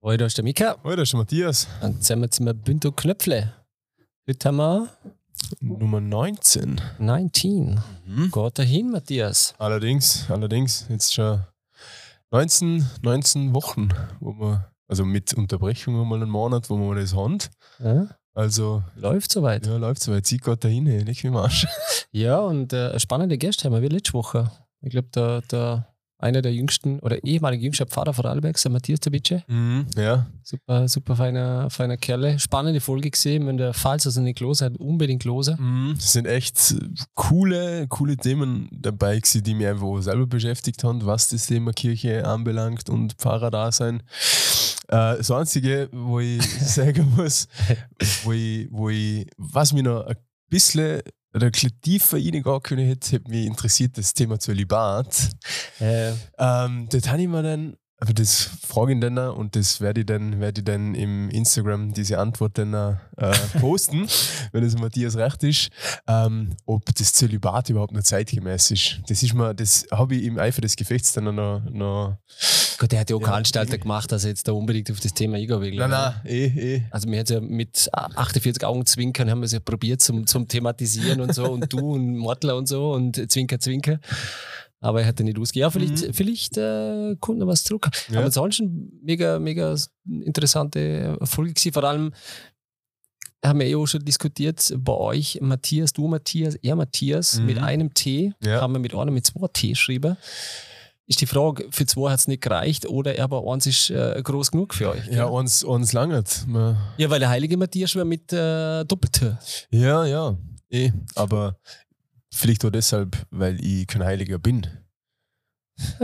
Hallo, da ist der Mika. Hallo, da ist der Matthias. Und jetzt sind wir Bündel Knöpfle. Heute haben wir Nummer 19. 19. Mhm. Geht dahin, Matthias. Allerdings, allerdings, jetzt schon 19, 19 Wochen, wo wir, also mit Unterbrechung mal einen Monat, wo wir das haben. Ja, Also, läuft soweit. Ja, ja, läuft so weit. Sie geht dahin, ey, nicht wie Marsch. und äh, spannende Gäste haben wir wie letzte Woche. Ich glaube, der, der einer der jüngsten oder ehemalige jüngster Pfarrer Vorarlbergs, der Matthias Tabice. Mhm. Ja, Super, super feiner, feiner Kerle. Spannende Folge gesehen, wenn der Falls also nicht los hat, unbedingt losen. mhm. es sind echt coole, coole Themen dabei gewesen, die mich einfach selber beschäftigt haben, was das Thema Kirche anbelangt und Pfarrer-Dasein. Äh, das Einzige, wo ich sagen muss, wo ich, wo ich, was mich noch ein bisschen reingehen können hätte, hat mich interessiert das Thema Zölibat. Äh, Ähm, das habe ich mir dann, aber das frage ich dann und das werde ich dann, werde ich dann im Instagram diese Antwort dann äh, posten, wenn es Matthias recht ist, ähm, ob das Zölibat überhaupt noch zeitgemäß ist. Das ist mir, das habe ich im Eifer des Gefechts dann noch, noch Gott, der hat ja auch Ja, keine Anstalten eh. gemacht, dass er jetzt da unbedingt auf das Thema eingehen will. nein, nein, eh, eh. Also wir hat ja mit 48 Augen zwinkern, haben wir es ja probiert zum, zum Thematisieren und so und du und Mortler und so und Zwinker, Zwinker. Aber er hat ja nicht ausgegeben. Ja, vielleicht, Mhm. vielleicht äh, kommt noch was zurück. Ja. Aber ansonsten mega, mega interessante Folge gewesen. Vor allem haben wir eh auch schon diskutiert bei euch, Matthias, du Matthias, er Matthias, Mhm. mit einem T, Ja. haben wir mit einer mit zwei T geschrieben. Ist die Frage, für zwei hat es nicht gereicht oder aber eins ist äh, groß genug für euch? Ja, uns, uns langert. Ja, weil der heilige Matthias schon mit äh, Doppeltür. Ja, ja, eh. Aber vielleicht auch deshalb, weil ich kein Heiliger bin.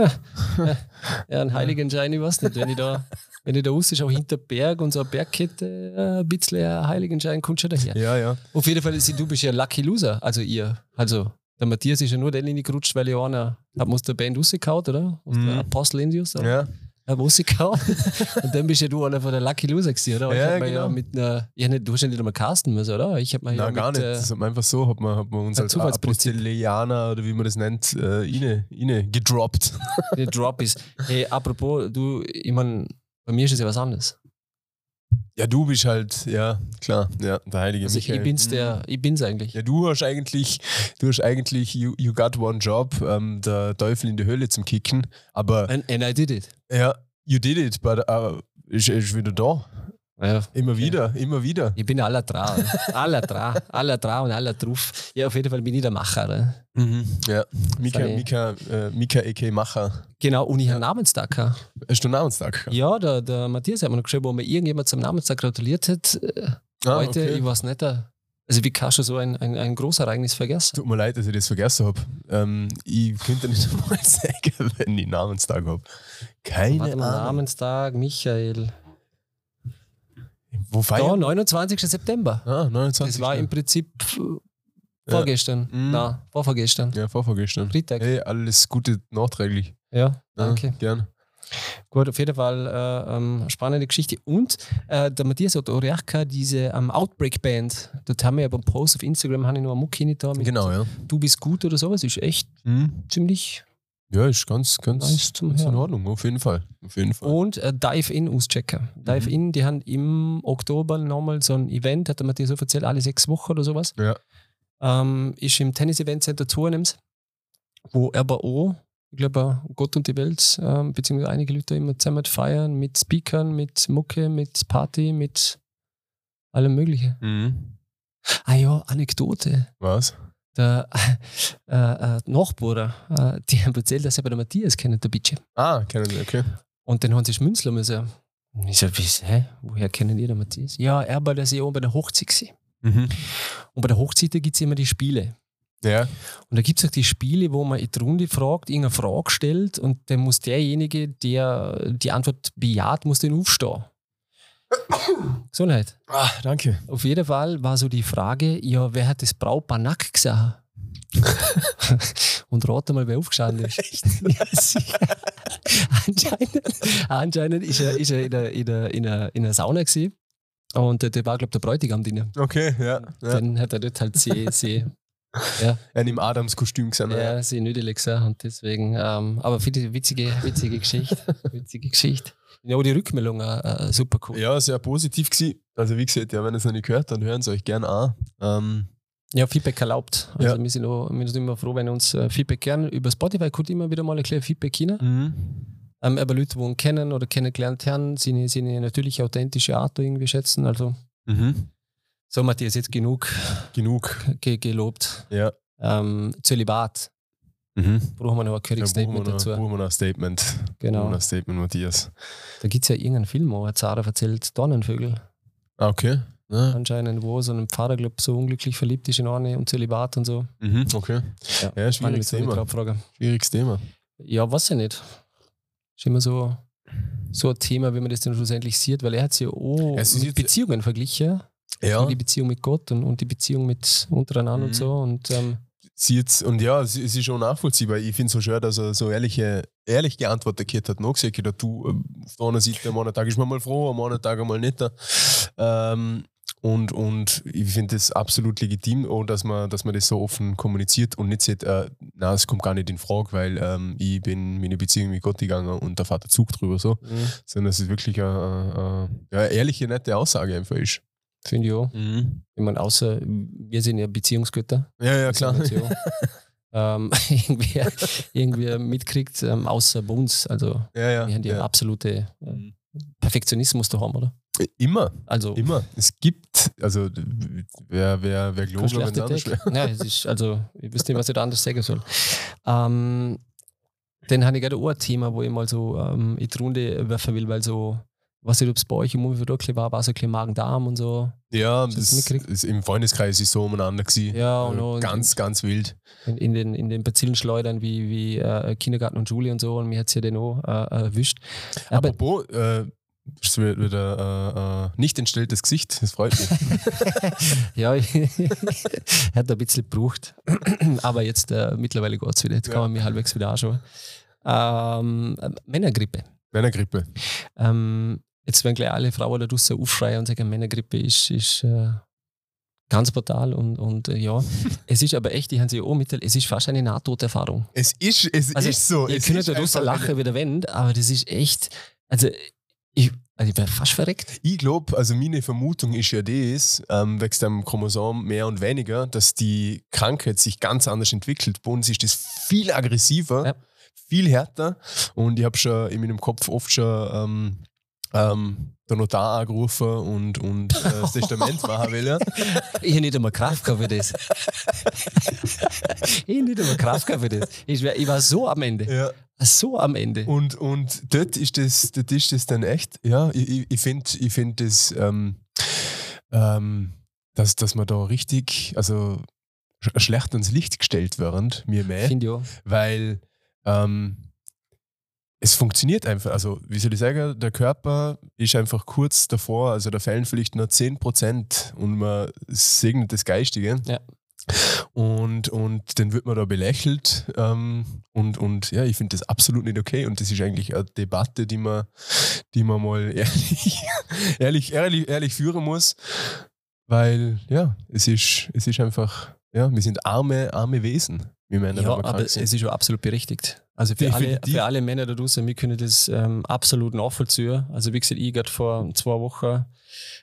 Ja, ein heiligen Schein, ich weiß nicht. Wenn ich da, wenn ich da raus ist, auch hinter Berg und so eine Bergkette, äh, ein bisschen ein heiligen Schein kommt schon daher. Ja, ja. Auf jeden Fall, sie- du bist ja Lucky Loser, also ihr. Also, der Matthias ist ja nur der Linie gerutscht, weil ja einer hat aus der Band rausgehauen, oder? Aus Mhm. der Apostel Indius? Ja, Hat rausgehauen. und dann bist ja du einer von der Lucky Loser gewesen, oder? Ja, hab mir ja genau. mit einer, ja, nicht, du hast ja nicht einmal casten müssen, oder? Ich habe mir ja Nein, gar mit, nicht. äh, Das hat man einfach so, hat man, hat man uns ein als. Apostelianer oder wie man das nennt, äh, rein, rein gedroppt. der Drop ist. Hey, apropos, du, ich meine, bei mir ist es ja was anderes. Ja, du bist halt, ja, klar, ja, der heilige Also Michael. ich bin's Mhm. der, ich bin's eigentlich. Ja, du hast eigentlich, du hast eigentlich, you, you got one job, ähm, der Teufel in die Höhle zum Kicken. Aber And, and I did it. ja, you did it, but uh, ist, ist wieder da. Ja. Immer wieder, immer wieder. Ich bin aller dran. aller dran. Aller dran und aller drauf. Ja, auf jeden Fall bin ich der Macher. Ne? Mhm. Ja, Mika, Seine- Mika, äh, Mika a.k. Macher. Genau, und ich habe Namenstag. Hast du Namenstag? Ja, der, der Matthias hat mir noch geschrieben, wo mir irgendjemand zum Namenstag gratuliert hat. Äh, Ah, heute, okay. ich weiß nicht. äh, Also wie kannst du so ein, ein, ein Großereignis vergessen? Tut mir leid, dass ich das vergessen habe. Ähm, ich könnte nicht einmal sagen, wenn ich Namenstag habe. Keine Ahnung. Namenstag, Michael. Wo Ja, feiern? 29. September. Ah, 29. Das war im Prinzip vorgestern. Mhm. Nein, vorvorgestern. Ja, vorvorgestern. Freitag. Hey, alles Gute nachträglich. Ja, Ja, danke. gern. Gut, auf jeden Fall äh, ähm, spannende Geschichte. Und äh, der Matthias hat gehabt, diese ähm, Outbreak-Band, dort haben wir ja beim Post auf Instagram, habe ich noch eine nicht da mit Genau, ja. Du bist gut oder sowas, ist echt Mhm. ziemlich. Ja, ist ganz, ganz, Nice ganz in. Ordnung, auf jeden Fall. Auf jeden Fall. Und äh, Dive In auschecken. Dive Mhm. In, die haben im Oktober nochmal so ein Event, hat der Matthias so erzählt, alle sechs Wochen oder sowas. Ja. Ähm, ist im Tennis-Event Center Zurnems, wo aber auch, ich glaube, Gott und die Welt, ähm, beziehungsweise einige Leute immer zusammen feiern, mit Speakern, mit Mucke, mit Party, mit allem Möglichen. Mhm. Ah ja, Anekdote. Was? Der äh, äh, Nachbar, äh, die haben erzählt, dass sie bei der Matthias kennen, der Bitche. Ah, kennen Sie, okay. Und dann haben sie schmunzeln müssen. Und ich so, wie, hä? Woher kennen ihr den Matthias? Ja, er war das ja auch bei der Hochzeit. Gewesen. Mhm. Und bei der Hochzeit gibt es immer die Spiele. Ja. Und da gibt es auch die Spiele, wo man in die Runde fragt, irgendeine Frage stellt und dann muss derjenige, der die Antwort bejaht, muss den aufstehen. Gesundheit. Ah, danke. Auf jeden Fall war so die Frage, ja, wer hat das Brautpaar nackt gesehen? und rate mal, wer aufgestanden ist. ja, anscheinend, anscheinend ist er, ist er in, der, in, der, in, der, in der Sauna gewesen. Und äh, der war, glaube ich, der Bräutigam drin. Okay, ja. ja. Dann hat er dort halt sie, sie Ja. Ein im Adams-Kostüm gesehen. Ja, sie nüdelig so und deswegen, ähm, aber witzige, witzige Geschichte. witzige Geschichte. Ja, die Rückmeldung äh, äh, super cool. Ja, sehr positiv gewesen. Also wie gesagt, ja, wenn ihr es noch nicht gehört, dann hören sie euch gerne an. Ähm, Ja, Feedback erlaubt. Also Ja. wir, sind auch, wir sind immer froh, wenn uns äh, Feedback gerne über Spotify kommt immer wieder mal ein kleines Feedback hin. mhm. Ähm, aber Leute, die ihn kennen oder kennengelernt haben, sind, sind natürlich authentische Art irgendwie schätzen. Also Mhm. so Matthias, jetzt genug Genug. ge gelobt. Ja. Ähm, Zölibat, Mhm. brauchen wir noch ein wir, noch, dazu. brauchen wir noch ein Statement. Brauchen wir Genau. noch ein Statement, Matthias. Da gibt es ja irgendeinen Film, wo ein Zara erzählt, Dornenvögel. Ah, okay. Ja. Anscheinend, wo so ein Pfarrer, glaube so unglücklich verliebt ist in eine und Zölibat und so. Mhm. Okay. Ja, Ja, schwieriges Thema. Schwieriges Thema. Ja, weiß ich nicht. Ist immer so, so ein Thema, wie man das dann schlussendlich sieht, weil er hat ja auch Es mit Beziehungen verglichen. Ja. Die Beziehung mit Gott und, und die Beziehung mit untereinander Mhm. und so. Und ähm, Sie jetzt, und ja, es es ist schon nachvollziehbar. Ich finde es so schön, dass er so ehrliche, ehrlich geantwortet hat. Noch gesagt hat, du, ähm, auf der einen Seite, am anderen Tag ist man mal froh, am anderen Tag einmal nicht. Ähm, und, und ich finde es absolut legitim, auch, dass man, dass man das so offen kommuniziert und nicht sagt, äh, na, es kommt gar nicht in Frage, weil ähm, ich bin meine Beziehung mit Gott gegangen und der Zug drüber so. mhm, Sondern es ist wirklich eine, eine, eine ehrliche, nette Aussage einfach ist. Finde ich auch. Ich meine, außer wir sind ja Beziehungsgötter. Ja, ja, klar. ähm, irgendwie, irgendwie mitkriegt, ähm, außer bei uns. Also Ja, ja. wir haben ja, ja. absolute äh, Perfektionismus da haben, oder? Immer. Also Immer. Es gibt, also wer, wer, wer glaubt, wenn. Ja, es ist, also, ich wüsste nicht, was ich da anders sagen soll. Ähm, dann habe ich gerade auch ein Thema, wo ich mal so ähm, in die Runde werfen will, weil so, was ich, ob es bei euch im Umfeld bisschen war, war so ein bisschen Magen-Darm und so. Ja, das ist im Freundeskreis ist so umeinander gewesen. Ja, und auch- ganz, ganz wild. In, in den, in den Bazillenschleudern wie, wie äh, Kindergarten und Schule und so. Und mir hat es ja den auch äh, erwischt. Aber Apropos, äh, wieder, wieder äh, äh, nicht entstelltes Gesicht, das freut mich. ja, ich hat ein bisschen gebraucht. Aber jetzt äh, mittlerweile geht es wieder. Jetzt kann Ja. man mich halbwegs wieder anschauen. Ähm, äh, Männergrippe. Männergrippe. Ähm, jetzt werden gleich alle Frauen da draußen aufschreien und sagen, Männergrippe ist, ist äh, ganz brutal und, und äh, ja. es ist aber echt, die haben sich auch mitteilt, es ist fast eine Nahtoderfahrung. Es ist, es Also, ist so. Ihr es könnt da draußen lachen wie der Wind, aber das ist echt, also ich, also ich bin fast verreckt. Ich glaube, also meine Vermutung ist ja das, ähm, wächst am Chromosom mehr und weniger, dass die Krankheit sich ganz anders entwickelt. Bei uns ist das viel aggressiver, Ja. viel härter und ich habe schon in meinem Kopf oft schon ähm, ähm, der Notar angerufen und, und äh, das Testament machen will. Ich habe nicht einmal Kraft gehabt für das. ich habe nicht einmal Kraft gehabt für das. Ich, wär, ich war so am Ende. Ja. So am Ende. Und, und dort ist das, dort ist das dann echt, ja, ich, ich- ich finde ich find das, ähm, ähm, dass, dass man da richtig, also sch- schlecht ans Licht gestellt werden, mir mehr, Finde ich auch. weil ähm, es funktioniert einfach. Also, wie soll ich sagen, der Körper ist einfach kurz davor, also da fehlen vielleicht nur 10% und man segnet das Geistige. Ja. Und, und dann wird man da belächelt. Ähm, und, und ja, ich finde das absolut nicht okay. Und das ist eigentlich eine Debatte, die man, die man mal ehrlich, ehrlich, ehrlich, ehrlich führen muss. Weil, ja, es ist, es ist einfach, ja, wir sind arme, arme Wesen, wie Männer, Ja, wir aber es ist schon absolut berechtigt. Also für alle, für alle Männer da draußen, wir können das ähm, absolut nachvollziehen. Also wie gesagt, ich gerade vor zwei Wochen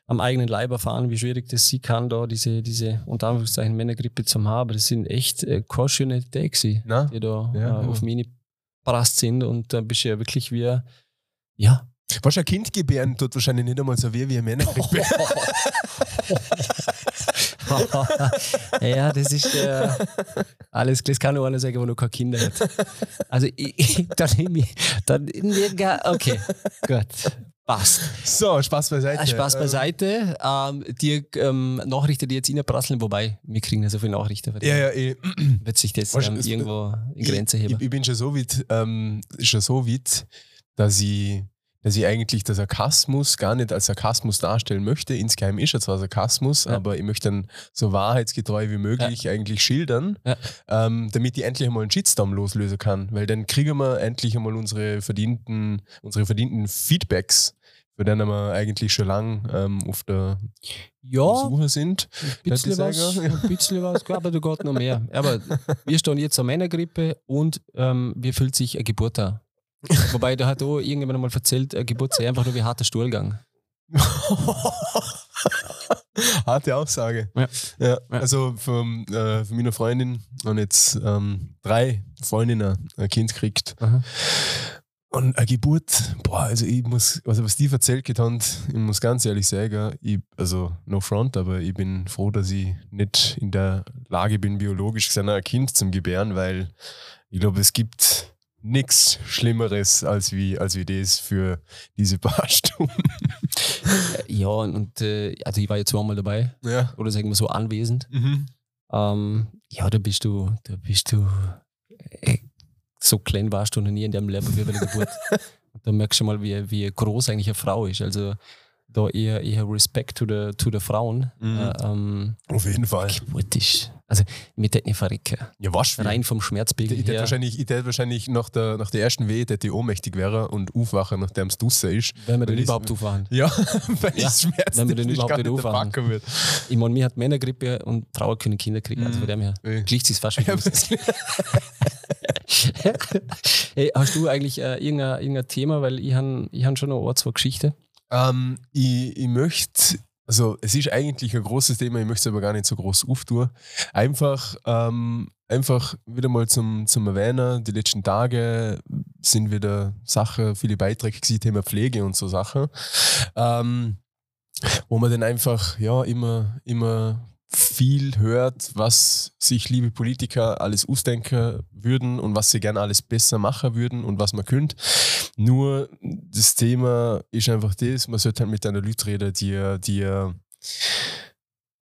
am eigenen Leib erfahren, wie schwierig das sein kann, da diese, diese unter Anführungszeichen Männergrippe zu haben. Aber das sind echt äh, keine schönen Tage, die da Ja, äh, ja. auf mich geprasst sind. Und da bist du ja wirklich wie, ja, Was ein Kind gebären tut wahrscheinlich nicht einmal so weh wie ein Männergrippe. ja, das ist äh, alles, das kann nur einer sagen, der noch keine Kinder hat. Also, ich, ich, dann nehme ich, dann, okay, gut, passt. So, Spaß beiseite. Ah, Spaß beiseite. Ähm, die ähm, Nachrichten, die jetzt reinprasseln, wobei, wir kriegen ja so viele Nachrichten, ja, ja, ich, wird sich das ähm, irgendwo in Grenze heben. ich, ich bin schon so weit, ähm, schon so weit, dass ich, dass ich eigentlich den Sarkasmus gar nicht als Sarkasmus darstellen möchte. Insgeheim ist er zwar Sarkasmus, Ja. aber ich möchte ihn so wahrheitsgetreu wie möglich eigentlich schildern, Ja. ähm, damit ich endlich einmal einen Shitstorm loslösen kann. Weil dann kriegen wir endlich einmal unsere verdienten, unsere verdienten Feedbacks bei denen wir eigentlich schon lang ähm, auf der Ja, Suche sind. ein bisschen was, ein bisschen was, aber da geht noch mehr. Aber wir stehen jetzt an Männergrippe und ähm, wie fühlt sich eine Geburt an? Wobei, da hat auch irgendjemand einmal erzählt, eine Geburt sei einfach nur wie harter Stuhlgang. Harte Aussage. Ja. Ja, Ja. Also von, äh, von meiner Freundin und jetzt ähm, drei Freundinnen ein Kind kriegt. Aha. Und eine Geburt, boah, also ich muss, also was die erzählt getan, ich muss ganz ehrlich sagen, ich, also no front, aber ich bin froh, dass ich nicht in der Lage bin, biologisch gesehen ein Kind zum Gebären, weil ich glaube, es gibt nichts Schlimmeres als wie, als wie das für diese paar Stunden. Ja, und, äh, also ich war ja zweimal dabei, Ja. oder sagen wir so anwesend. Mhm. Ähm, ja, da bist du, da bist du, äh, so klein warst du noch nie in deinem Leben wie bei der Geburt. Da merkst du mal, wie, wie groß eigentlich eine Frau ist. Also da eher, eher Respekt zu den zu der Frauen. Mhm. Äh, ähm, Auf jeden Fall. Geburt ist, also mir tät nicht verrecken. Ja, was für Rein vom Ich, Schmerzpegel ich hätte wahrscheinlich, ich wahrscheinlich nach der, nach der ersten Wehe hätte ich ohnmächtig wäre und aufwachen, nachdem es draussen ist. wenn wir weil den ich- überhaupt aufwachen. Ja, weil Ja, es schmerzt. wenn wir den überhaupt nicht aufwachen. wird. Ich meine, mir hat Männergrippe und Frauen können Kinder kriegen. Also Mhm. von dem her Ja. gleicht sich fast Ja, hey, hast du eigentlich äh, irgendein, irgendein Thema? Weil ich habe ich han schon noch ein, zwei Geschichten. Ähm, ich, ich möchte, also es ist eigentlich ein großes Thema, ich möchte es aber gar nicht so groß auftun. Einfach, ähm, einfach wieder mal zum, zum Erwähnen, die letzten Tage sind wieder Sachen, viele Beiträge gewesen, Thema Pflege und so Sachen. Ähm, wo man dann einfach ja immer, immer viel hört, was sich liebe Politiker alles ausdenken würden und was sie gerne alles besser machen würden und was man könnte. Nur das Thema ist einfach das, man sollte halt mit einer Leute reden, die, die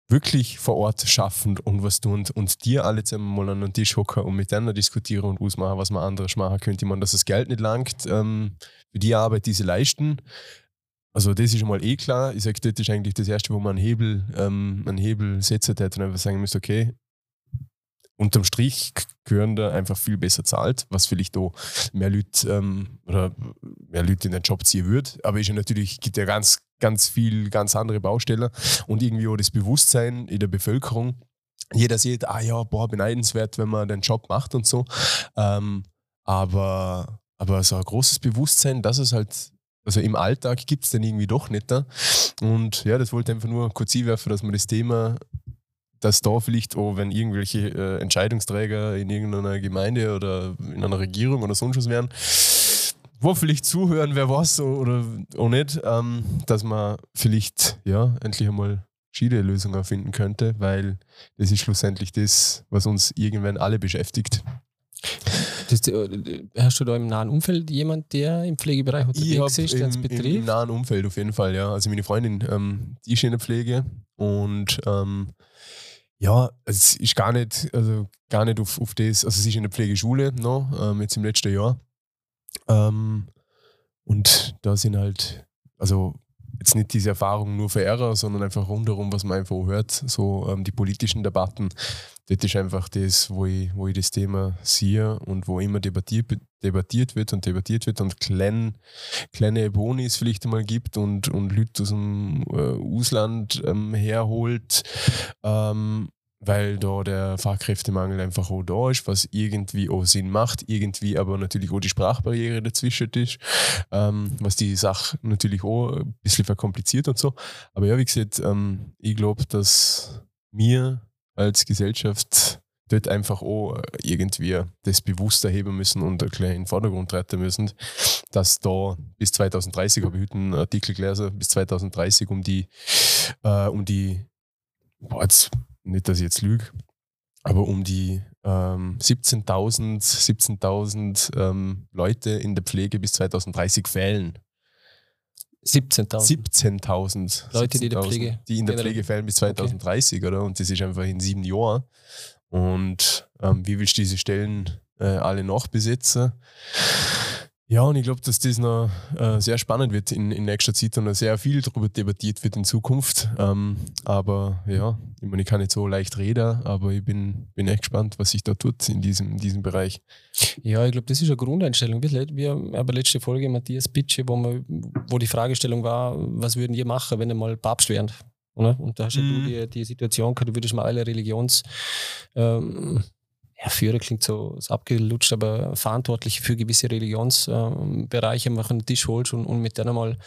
wirklich vor Ort schaffen und was tun und dir alle zusammen mal an den Tisch hocken und mit denen diskutieren und ausmachen, was man anderes machen könnte. Ich meine, dass das Geld nicht langt ähm, für die Arbeit, die sie leisten. Also das ist schon mal eh klar. Ich sage, das ist eigentlich das Erste, wo man einen Hebel, ähm, einen Hebel setzen und einfach sagen müsste, okay, unterm Strich gehören da einfach viel besser zahlt, was vielleicht da mehr Leute ähm, oder mehr Leute in den Job ziehen würde. Aber ist ja natürlich, gibt ja ganz, ganz viel, ganz andere Baustellen und irgendwie auch das Bewusstsein in der Bevölkerung. Jeder sieht, ah ja, boah, beneidenswert, wenn man den Job macht und so. Ähm, aber, aber so ein großes Bewusstsein, dass es halt, also im Alltag gibt es dann irgendwie doch nicht. Da. Und ja, das wollte ich einfach nur kurz einwerfen, dass man das Thema dass da vielleicht auch, wenn irgendwelche äh, Entscheidungsträger in irgendeiner Gemeinde oder in einer Regierung oder sonst was wären, wo vielleicht zuhören, wer was oder auch nicht, ähm, dass man vielleicht ja endlich einmal schiede Lösungen finden könnte, weil das ist schlussendlich das, was uns irgendwann alle beschäftigt. Das, äh, hast du da im nahen Umfeld jemand, der im Pflegebereich Ich unterwegs habe ist, der es im, im, betrifft? nahen Umfeld auf jeden Fall, ja. Also meine Freundin, ähm, die ist in der Pflege und ähm, ja, es ist gar nicht, also gar nicht auf, auf das, also sie ist in der Pflegeschule noch, ähm, jetzt im letzten Jahr. Ähm, und da sind halt, also jetzt nicht diese Erfahrung nur für Ära, sondern einfach rundherum, was man einfach hört, so ähm, die politischen Debatten. Das ist einfach das, wo ich, wo ich das Thema sehe und wo immer debattiert, debattiert wird und debattiert wird und klein, kleine Bonis vielleicht einmal gibt und, und Leute aus dem äh, Ausland ähm, herholt, ähm, weil da der Fachkräftemangel einfach auch da ist, was irgendwie auch Sinn macht, irgendwie aber natürlich auch die Sprachbarriere dazwischen ist, ähm, was die Sache natürlich auch ein bisschen verkompliziert und so. Aber ja, wie gesagt, ähm, ich glaube, dass wir als Gesellschaft dort einfach auch irgendwie das bewusster heben müssen und bisschen in den Vordergrund treten müssen, dass da bis 2030, habe ich heute einen Artikel gelesen, bis 2030 um die, äh, um die, boah, jetzt, nicht, dass ich jetzt lüge, aber um die ähm, 17.000 17.000 ähm, Leute in der Pflege bis 2030 fehlen. 17.000. 17.000 Leute, die in der 17.000, Pflege- die in der Pflege fehlen bis 2030, oder? Und das ist einfach in sieben Jahren. Und ähm, wie willst du diese Stellen äh, alle noch besetzen? Ja, und ich glaube, dass das noch äh, sehr spannend wird in, in nächster Zeit und noch sehr viel darüber debattiert wird in Zukunft. Ähm, aber ja, ich meine, ich kann nicht so leicht reden, aber ich bin, bin echt gespannt, was sich da tut in diesem, in diesem Bereich. Ja, ich glaube, das ist eine Grundeinstellung. Wir, wir haben letzte Folge Matthias Bitsche, wo, wo die Fragestellung war, was würden ihr machen, wenn ihr mal Papst wären? Und da hast mhm. du die, die Situation gehabt, du würdest mal alle Religions... Ähm, ja, Führer klingt so, so abgelutscht, aber verantwortlich für gewisse Religionsbereiche äh, an den Tisch holst und, und mit denen mal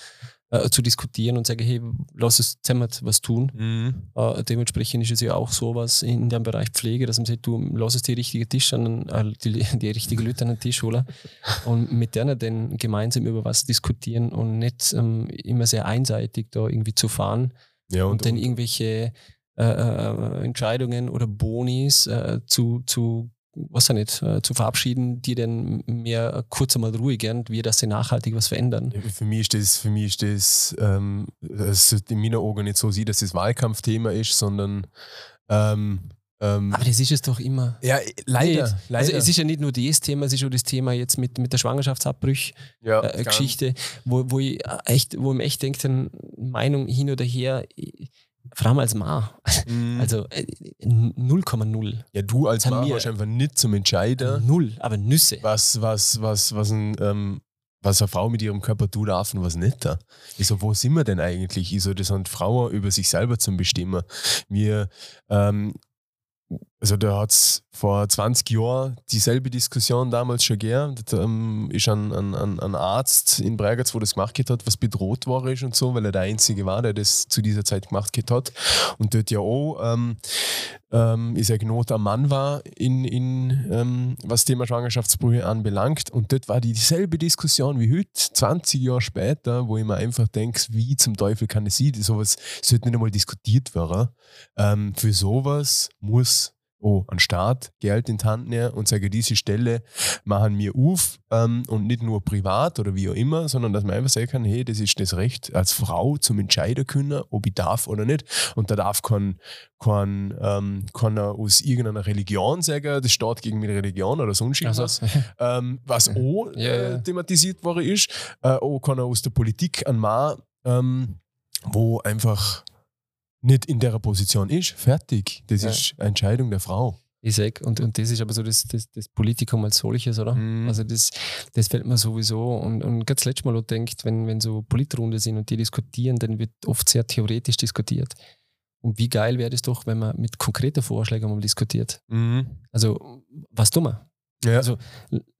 äh, zu diskutieren und sagen, hey, lass uns zusammen was tun. Mhm. Äh, dementsprechend ist es ja auch sowas in dem Bereich Pflege, dass man sagt, du lass es die richtigen Tisch an, äh, die, die richtigen Leute an den Tisch holen und mit denen dann gemeinsam über was diskutieren und nicht ähm, immer sehr einseitig da irgendwie zu fahren ja, und, und dann irgendwelche äh, äh, Entscheidungen oder Bonis äh, zu, zu was ja nicht, äh, zu verabschieden, die dann mehr kurz einmal ruhig gern, wie dass sie nachhaltig was verändern. Für mich ist das, für mich ist das, ähm, das in meiner Augen nicht so sieht, dass das Wahlkampfthema ist, sondern ähm, ähm, aber das ist es doch immer. Ja, leider, nicht. leider. Also es ist ja nicht nur das Thema, es ist auch das Thema jetzt mit, mit der Schwangerschaftsabbrüch-Geschichte, ja, äh, wo, wo ich echt, wo ich mir echt denke, Meinung hin oder her, vor als Ma. Mm. Also 0,0. Äh, ja, du als Ma warst einfach nicht zum Entscheider. Null, aber Nüsse. Was, was, was, was, ein, ähm, was eine Frau mit ihrem Körper tut darf und was nicht. Ich so, wo sind wir denn eigentlich? Ich so, das sind Frauen über sich selber zum Bestimmen. Wir, ähm, also da hat es vor 20 Jahren dieselbe Diskussion damals schon gegeben. Da ähm, ist ein, ein, ein, Arzt in Bregenz, wo das gemacht hat, was bedroht war ist und so, weil er der Einzige war, der das zu dieser Zeit gemacht hat. Und dort ja auch ähm, ähm, ist er ein Mann war, in, in, ähm, was Thema Schwangerschaftsbrüche anbelangt. Und dort war dieselbe Diskussion wie heute, 20 Jahre später, wo ich mir einfach denke, wie zum Teufel kann es sein? Sowas sollte nicht einmal diskutiert werden. Ähm, für sowas muss oh, an Staat Geld in die Hand nehmen und sagen, diese Stelle machen wir auf ähm, und nicht nur privat oder wie auch immer, sondern dass man einfach sagen kann, hey, das ist das Recht als Frau zum entscheiden können, ob ich darf oder nicht. Und da darf kein, kein, ähm, kann aus irgendeiner Religion sagen, das steht gegen meine Religion oder sonst irgendwas, also. ähm, was auch äh, thematisiert worden ist. Äh, auch kann er aus der Politik ein Mann, ähm, wo einfach nicht in der Position ist, fertig. Das ja. ist eine Entscheidung der Frau. Ich sag, und, und das ist aber so das, das, das Politikum als solches, oder? Mhm. Also das, das fällt mir sowieso. Und, und ganz letztes Mal auch denkt, wenn, wenn so Politrunde sind und die diskutieren, dann wird oft sehr theoretisch diskutiert. Und wie geil wäre das doch, wenn man mit konkreten Vorschlägen mal diskutiert. Mhm. Also, was tun wir? Ja. Also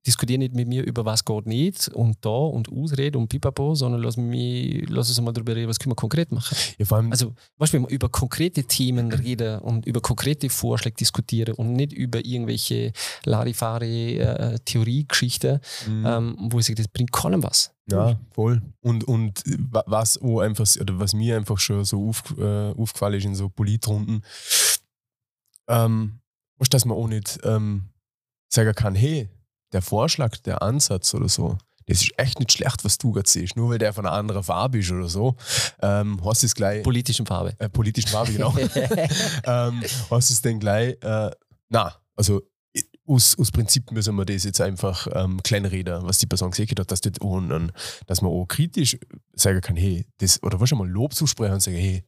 diskutiere nicht mit mir über was geht nicht und da und Ausrede und pipapo, sondern lass, mich, lass uns mal darüber reden, was können wir konkret machen. Ja, vor allem also, weißt du, wenn wir über konkrete Themen reden und über konkrete Vorschläge diskutieren und nicht über irgendwelche Larifari-Theoriegeschichten, äh, mhm. ähm, wo ich sage, das bringt keinem was. Ja, voll. Und, und was, oh, einfach, oder was mir einfach schon so auf, äh, aufgefallen ist in so Politrunden, ähm, weißt, dass man auch nicht ähm, sagen kann, hey, der Vorschlag, der Ansatz oder so, das ist echt nicht schlecht, was du gerade siehst. Nur weil der von einer anderen Farbe ist oder so, ähm, hast du es gleich. Politischen Farbe. Äh, politischen Farbe, genau. ähm, hast du es dann gleich, äh, na, also aus, aus Prinzip müssen wir das jetzt einfach ähm, kleinreden, was die Person gesehen hat, dass, das, und, dass man auch kritisch sagen kann, hey, das, oder was schon mal Lob zusprechen und sagen, hey,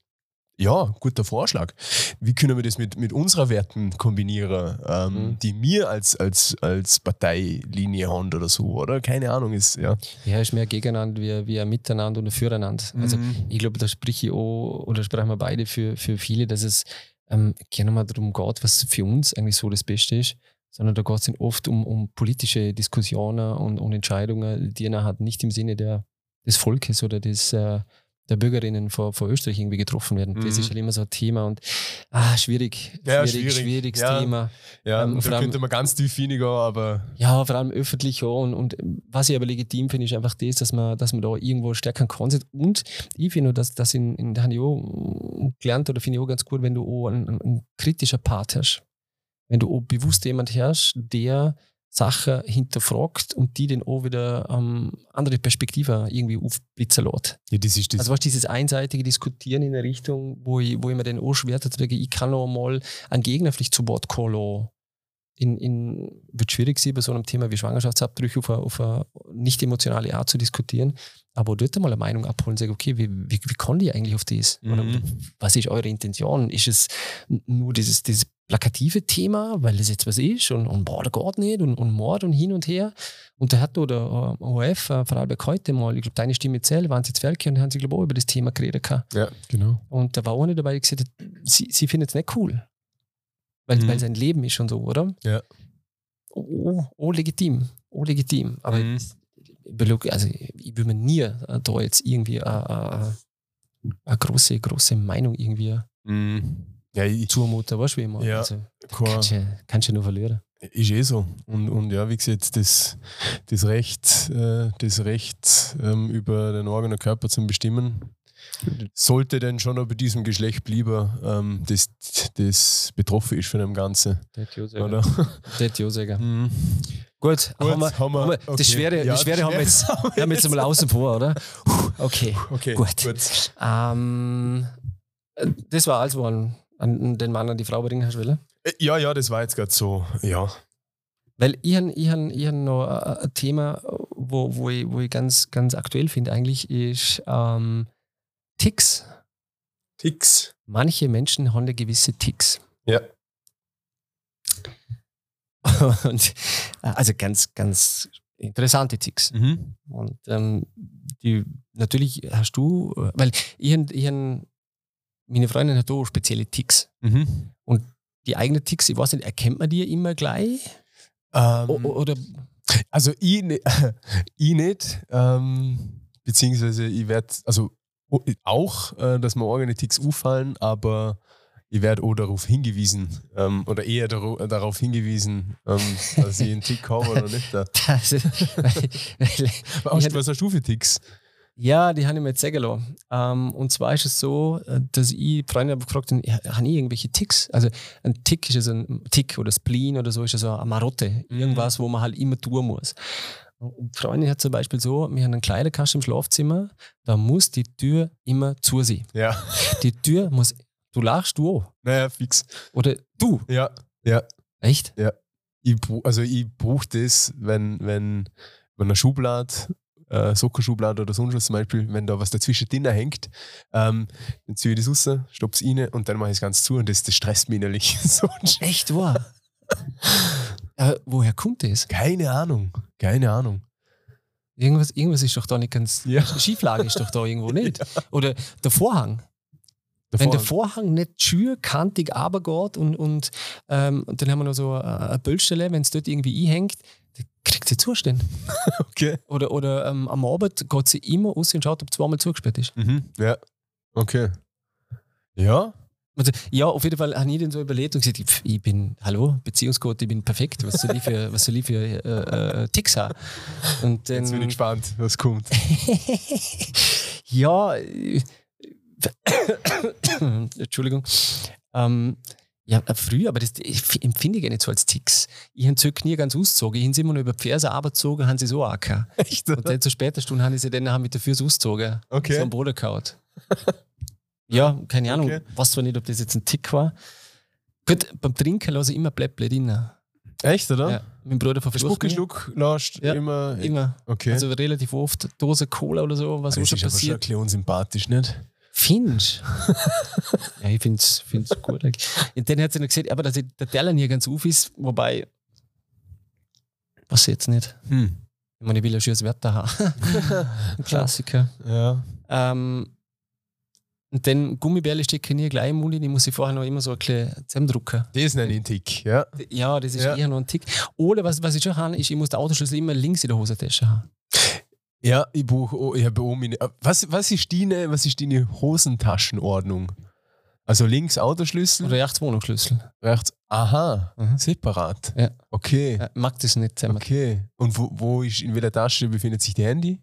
ja, guter Vorschlag. Wie können wir das mit, mit unseren Werten kombinieren, ähm, mhm. die wir als, als, als Parteilinie haben oder so, oder? Keine Ahnung, ist, ja. Ja, ist mehr gegeneinander wie, wie ein Miteinander und ein Füreinander. Also, mhm. ich glaube, da spreche ich auch, oder sprechen wir beide für, für viele, dass es ähm, gerne mal darum geht, was für uns eigentlich so das Beste ist, sondern da geht es oft um, um politische Diskussionen und, und Entscheidungen, die nachher nicht im Sinne der, des Volkes oder des äh, der Bürgerinnen vor, vor Österreich irgendwie getroffen werden. Mhm. Das ist halt immer so ein Thema und ah, schwierig, ja, schwierig, schwierig, schwieriges ja. Thema. Ja, ähm, da allem, könnte man ganz tief hineingehen, aber. Ja, vor allem öffentlich auch. Und, und was ich aber legitim finde, ist einfach das, dass man, dass man da irgendwo stärker Konsens und ich finde, dass das in, in der HNO gelernt oder finde ich auch ganz gut, wenn du auch ein, ein kritischer Part hast. Wenn du auch bewusst jemand hast, der Sachen hinterfragt und die dann auch wieder ähm, andere Perspektiven irgendwie aufblitzen lässt. Ja, das ist das. Also was dieses einseitige Diskutieren in der Richtung, wo ich, wo ich mir dann auch schwer ich kann auch mal einen Gegner vielleicht zu Wort kommen in, in, wird schwierig sein, bei so einem Thema wie Schwangerschaftsabbrüche auf eine, auf eine nicht emotionale Art zu diskutieren, aber dort mal eine Meinung abholen und sagen, okay, wie, wie, wie kommt ihr eigentlich auf das? Mhm. Oder was ist eure Intention? Ist es nur dieses, dieses plakative Thema, weil es jetzt was ist und, und boah, der geht nicht und, und Mord und hin und her. Und da hat da der äh, ORF, äh, Vorarlberg heute mal, ich glaube, deine Stimme zählt, waren sie zu Felke und haben sie, glaube ich, auch über das Thema geredet. gehabt. Ja, genau. Und da war auch nicht dabei, die gesagt hat, sie, sie findet es nicht cool. Weil, Mhm. weil sein Leben ist schon so, oder? Ja. Oh, oh legitim. Oh, legitim. Aber Mhm. überleg- also, ich würde mir nie äh, da jetzt irgendwie äh, äh, eine große, große Meinung irgendwie Mhm. Ja, ich, zumuten, weißt du, wie ich meine? Ja, Also, kannst du kannst du nur verlieren. Ist eh so. Und, und ja, wie gesagt, das, das Recht, äh, das Recht ähm, über den eigenen Körper zu bestimmen, sollte denn schon bei diesem Geschlecht bleiben, ähm, das, das betroffen ist von dem Ganzen. Das. Oder? Sagen. Mhm. Gut, Gut, haben wir, haben wir- haben wir, okay. das Schwere, Ja, das Schwere haben wir jetzt, haben wir jetzt mal außen vor, oder? Okay. Okay, Gut. Ähm, äh, das war alles, wo an, den Mann an die Frau bringen hast will. Äh, Ja, ja, das war jetzt gerade so. Ja. Weil ich habe ich hab, ich hab noch ein Thema, wo, wo, ich, wo ich ganz, ganz aktuell finde, eigentlich ist ähm, Ticks. Ticks. Manche Menschen haben ja gewisse Ticks. Ja. Und, äh, also ganz, ganz interessante Ticks. Mhm. Und ähm, die, natürlich hast du, äh, weil ich, ich, hab- meine Freundin hat auch spezielle Ticks. Mhm. Die eigenen Ticks, ich weiß nicht, erkennt man die immer gleich? Ähm, O- Oder Also ich, ne, ich nicht, ähm, beziehungsweise ich werde, also auch, äh, dass mir eigene Ticks auffallen, aber ich werde auch darauf hingewiesen, ähm, oder eher darauf hingewiesen, ähm, dass ich einen Tick habe oder nicht. Da. das, weil, weil, Was, Ja, was hast du für Ticks? Ja, die habe ich mir jetzt sagen. Ähm, und zwar ist es so, äh, dass ich Freunde habe gefragt, habe, habe ich irgendwelche Ticks? Also ein Tick ist ja so ein Tick oder Spleen oder so, ist ja so eine Marotte. Mhm. Irgendwas, wo man halt immer tun muss. Und Freundin hat zum Beispiel so, wir haben einen Kleiderkasten im Schlafzimmer, da muss die Tür immer zu sein. Ja, Die Tür muss, du lachst du auch. naja, fix. Oder du. Ja, ja. Echt? Ich, bru- also ich brauche das, wenn, wenn, wenn eine Schublade, äh, Sockenschublade oder sonst was zum Beispiel, wenn da was dazwischen drin hängt, ähm, dann ziehe ich das raus, stoppe es rein und dann mache ich es ganz zu und das, das stresst mich innerlich. so. Echt wahr? äh, woher kommt das? Keine Ahnung, keine Ahnung. Irgendwas, irgendwas ist doch da nicht ganz. Ja. Schieflage ist doch da irgendwo nicht. Oder der Vorhang. Wenn der Vorhang nicht schür kantig runtergeht und, und, ähm, und dann haben wir noch so eine eine Böllstelle, wenn es dort irgendwie einhängt, kriegt sie Zustände. Okay. Oder, oder ähm, am Abend geht sie immer raus und schaut, ob zweimal zugesperrt ist. Mhm. Ja. Okay. Ja. Also, ja, auf jeden Fall habe ich dann so überlegt und gesagt, pf, ich bin, hallo, Beziehungscode, ich bin perfekt. Was soll ich für, was soll ich für äh, äh, Ticks haben? Und dann, Jetzt bin ich gespannt, was kommt. Ja, äh, Entschuldigung. Ähm, ja, äh, früher, aber das ich empfinde ich ja nicht so als Ticks. Ich habe Zeug nie ganz ausgezogen. Ich habe sie immer nur über die Ferse runtergezogen, haben sie so auch gehabt. Echt? Und dann zu später Stunde haben sie dann mit der Füße ausgezogen. Okay. So am Boden gehauen. ja, keine Ahnung. Okay. Was zwar nicht, ob das jetzt ein Tick war. Gut, beim Trinken lasse ich immer Blättle drin. Echt, oder? Ja, mein Bruder verflucht Schluck, mich. Schluck, lasst Ja, immer. Immer. Okay. Also relativ oft Dose Cola oder so, was das auch schon ist aber schon ein passiert. bisschen unsympathisch, nicht? Findest Ja, ich finde es gut. dann hat sie noch gesagt, aber dass der Teller nie ganz auf ist, wobei, was jetzt nicht. Hm. Ich meine, ich will ja schönes Wetter haben. Ein Klassiker. Ja. Ähm, und dann Gummibärle stecke ich nie gleich im Mund, die muss ich vorher noch immer so ein bisschen zusammendrücken. Das nenne ich einen Tick, ja. Ja, das ist Ja. eher noch ein Tick. Oder was, was ich schon habe, ist, ich muss den Autoschlüssel immer links in der Hosentasche haben. Ja, ich brauche auch, ich habe auch meine. Was, was, ist deine, was ist deine Hosentaschenordnung? Also links Autoschlüssel, Oder rechts Wohnungsschlüssel. rechts. Aha, Mhm. separat. Ja. Okay. Ja, mag das nicht zusammen. Okay. Und wo, wo ist, in welcher Tasche befindet sich die Handy?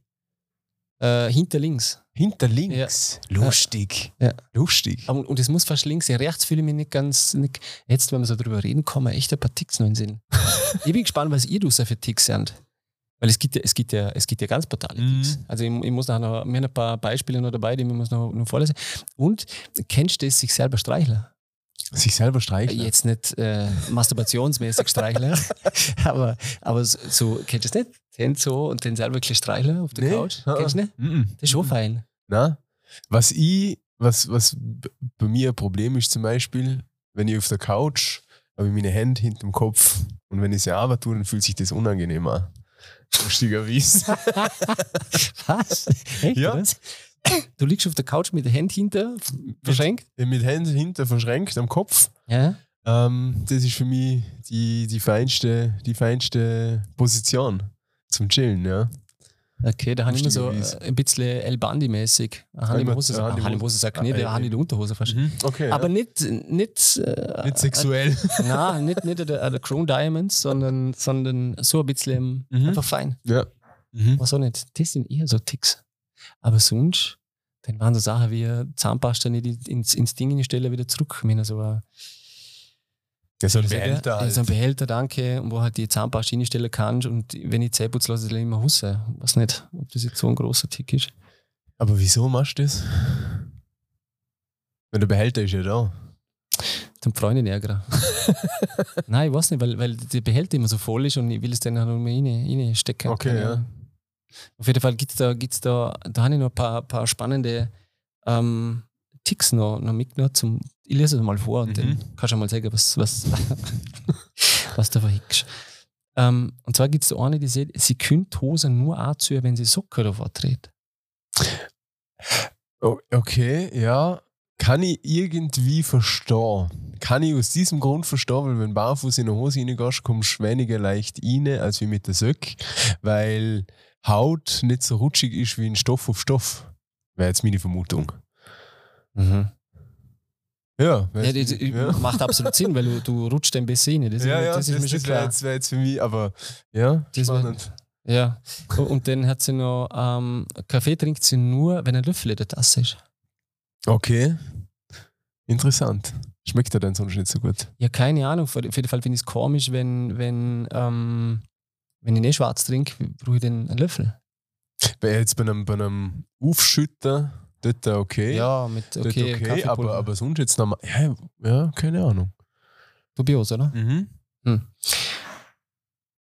Äh, hinter links. Hinter links. Lustig. Ja. Lustig. Aber, und es muss fast links sein. Rechts fühle ich mich nicht ganz. Nicht, jetzt, wenn wir so drüber reden, kommen echt ein paar Ticks noch in den Sinn. ich bin gespannt, was ihr da so für Ticks habt. Weil es gibt ja, es gibt ja, es gibt ja ganz brutale Mhm. Ticks. Also ich, ich muss noch, wir haben ein paar Beispiele noch dabei, die wir muss noch, noch vorlesen. Und kennst du das, sich selber streicheln? Sich selber streicheln. Jetzt nicht äh, masturbationsmäßig streicheln, aber, aber so, kennst du das nicht? Den so und den selber ein streicheln auf der Nee. Couch. Ah, Kennst du nicht? Mhm. Das ist schon fein. Na, was ich, was, was bei mir ein Problem ist zum Beispiel, wenn ich auf der Couch habe ich meine Hände hinterm Kopf und wenn ich sie aber tue, dann fühlt sich das unangenehm an. Lustigerweise. Was? Echt, Ja. oder? Du liegst auf der Couch mit der Hand hinter, verschränkt? Mit Händen hinter verschränkt am Kopf. Ja. Ähm, das ist für mich die, die, feinste, die feinste Position zum Chillen, ja. Okay, da habe ich immer so äh, ein bisschen El Bandi-mäßig. Einmal- Hose. Hose, nicht, Ah, eine Hand in der Unterhose fast. Okay. Aber ja. nicht, nicht, äh, nicht sexuell. Nein, nicht, nicht der, der Crown Diamonds, sondern, sondern so ein bisschen Mhm. einfach fein. ja. Mhm. Was auch nicht. Das sind eher so Ticks. Aber sonst, dann waren so Sachen wie Zahnpasta nicht ins, ins Ding stellen, wieder zurück. Ich meine, so ein, Das ist ein ich Behälter? Ja, so ein halt. Behälter, danke, und wo halt die Zahnpasta reinstellen kannst. Und wenn ich Zähne putze, lasse ich immer raus. Weiß nicht, ob das jetzt so ein großer Tick ist. Aber wieso machst du das? Weil der Behälter ist ja da. Zum Freundin ärgern. Nein, ich weiß nicht, weil, weil der Behälter immer so voll ist und ich will es dann halt noch mal rein, reinstecken. Okay, ja. Ahnung. Auf jeden Fall gibt es da, gibt's da, da habe ich noch ein paar, paar spannende ähm, Ticks noch, noch mitgenommen. Zum, ich lese es mal vor und Mhm. dann kannst du mal sagen, was, was, was du verhickst. Ähm, und zwar gibt es da eine, die sagt, sie könnt Hosen nur anziehen, wenn sie Socken davor dreht. Okay, ja. Kann ich irgendwie verstehen. Kann ich aus diesem Grund verstehen, weil wenn barfuß in eine Hose reingehst, kommst du weniger leicht rein als wie mit der Söck, weil Haut nicht so rutschig ist wie ein Stoff auf Stoff. Wäre jetzt meine Vermutung. Ja, Ja, weißt das, ja. Macht absolut Sinn, weil du, du rutschst ein bisschen rein. Das, ja, ja, das ist mir schon das wäre jetzt, wär jetzt für mich, aber ja, Das wär- spannend. Ja, und dann hat sie noch, ähm, Kaffee trinkt sie nur, wenn ein Löffel in der Tasse ist. Okay, interessant. Schmeckt er denn sonst nicht so gut? Ja, keine Ahnung. Auf jeden Fall finde ich es komisch, wenn, wenn, ähm, wenn ich nicht schwarz trinke, brauche ich dann einen Löffel. Jetzt bei einem, bei einem Aufschütter dort okay. Ja, mit dort okay, okay, Kaffeepulver. aber, aber sonst jetzt nochmal. Ja, ja, keine Ahnung. Dubios, oder? Mhm. Und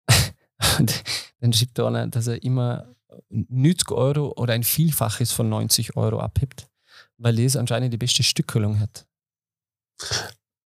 dann schreibt da einer, dass er immer 90 Euro oder ein Vielfaches von 90 Euro abhebt, weil das anscheinend die beste Stückelung hat.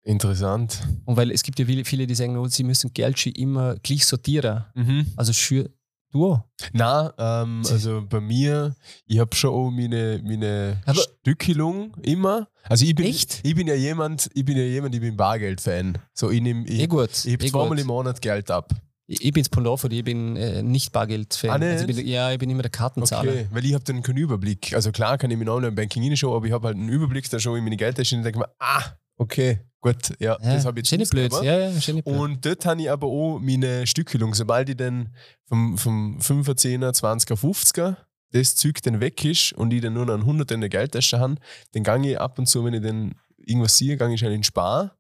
Interessant. Und weil es gibt ja viele, viele die sagen, oh, sie müssen Geld schon immer gleich sortieren. Mhm. Also schür du. auch. Na, ähm, also bei mir, ich habe schon auch meine, meine Aber- Stückelung immer. Also ich bin, Echt? ich bin ja jemand, ich bin ja jemand, ich bin Bargeld-Fan. So ich nehme, ich, Eh gut. ich eh zweimal gut. im Monat Geld ab. Ich bin Spondorf und ich bin äh, nicht Bargeld-Fan. Ah, also ich bin, ja, ich bin immer der Kartenzahler. Okay, weil ich habe dann keinen Überblick. Also klar kann ich mit Online-Banking reinschauen, aber ich habe halt einen Überblick, da schaue ich meine Geldtasche und denke mir, ah, okay, gut, ja, Ja, das habe ich jetzt blöd. Ja, ja, blöd. Und dort habe ich aber auch meine Stückelung. Sobald ich dann vom, vom 5er, 10er, 20er, 50er das Zeug dann weg ist und ich dann nur noch einen 100er in der Geldtasche habe, dann gehe ich ab und zu, wenn ich dann irgendwas sehe, gehe ich schnell in Spar,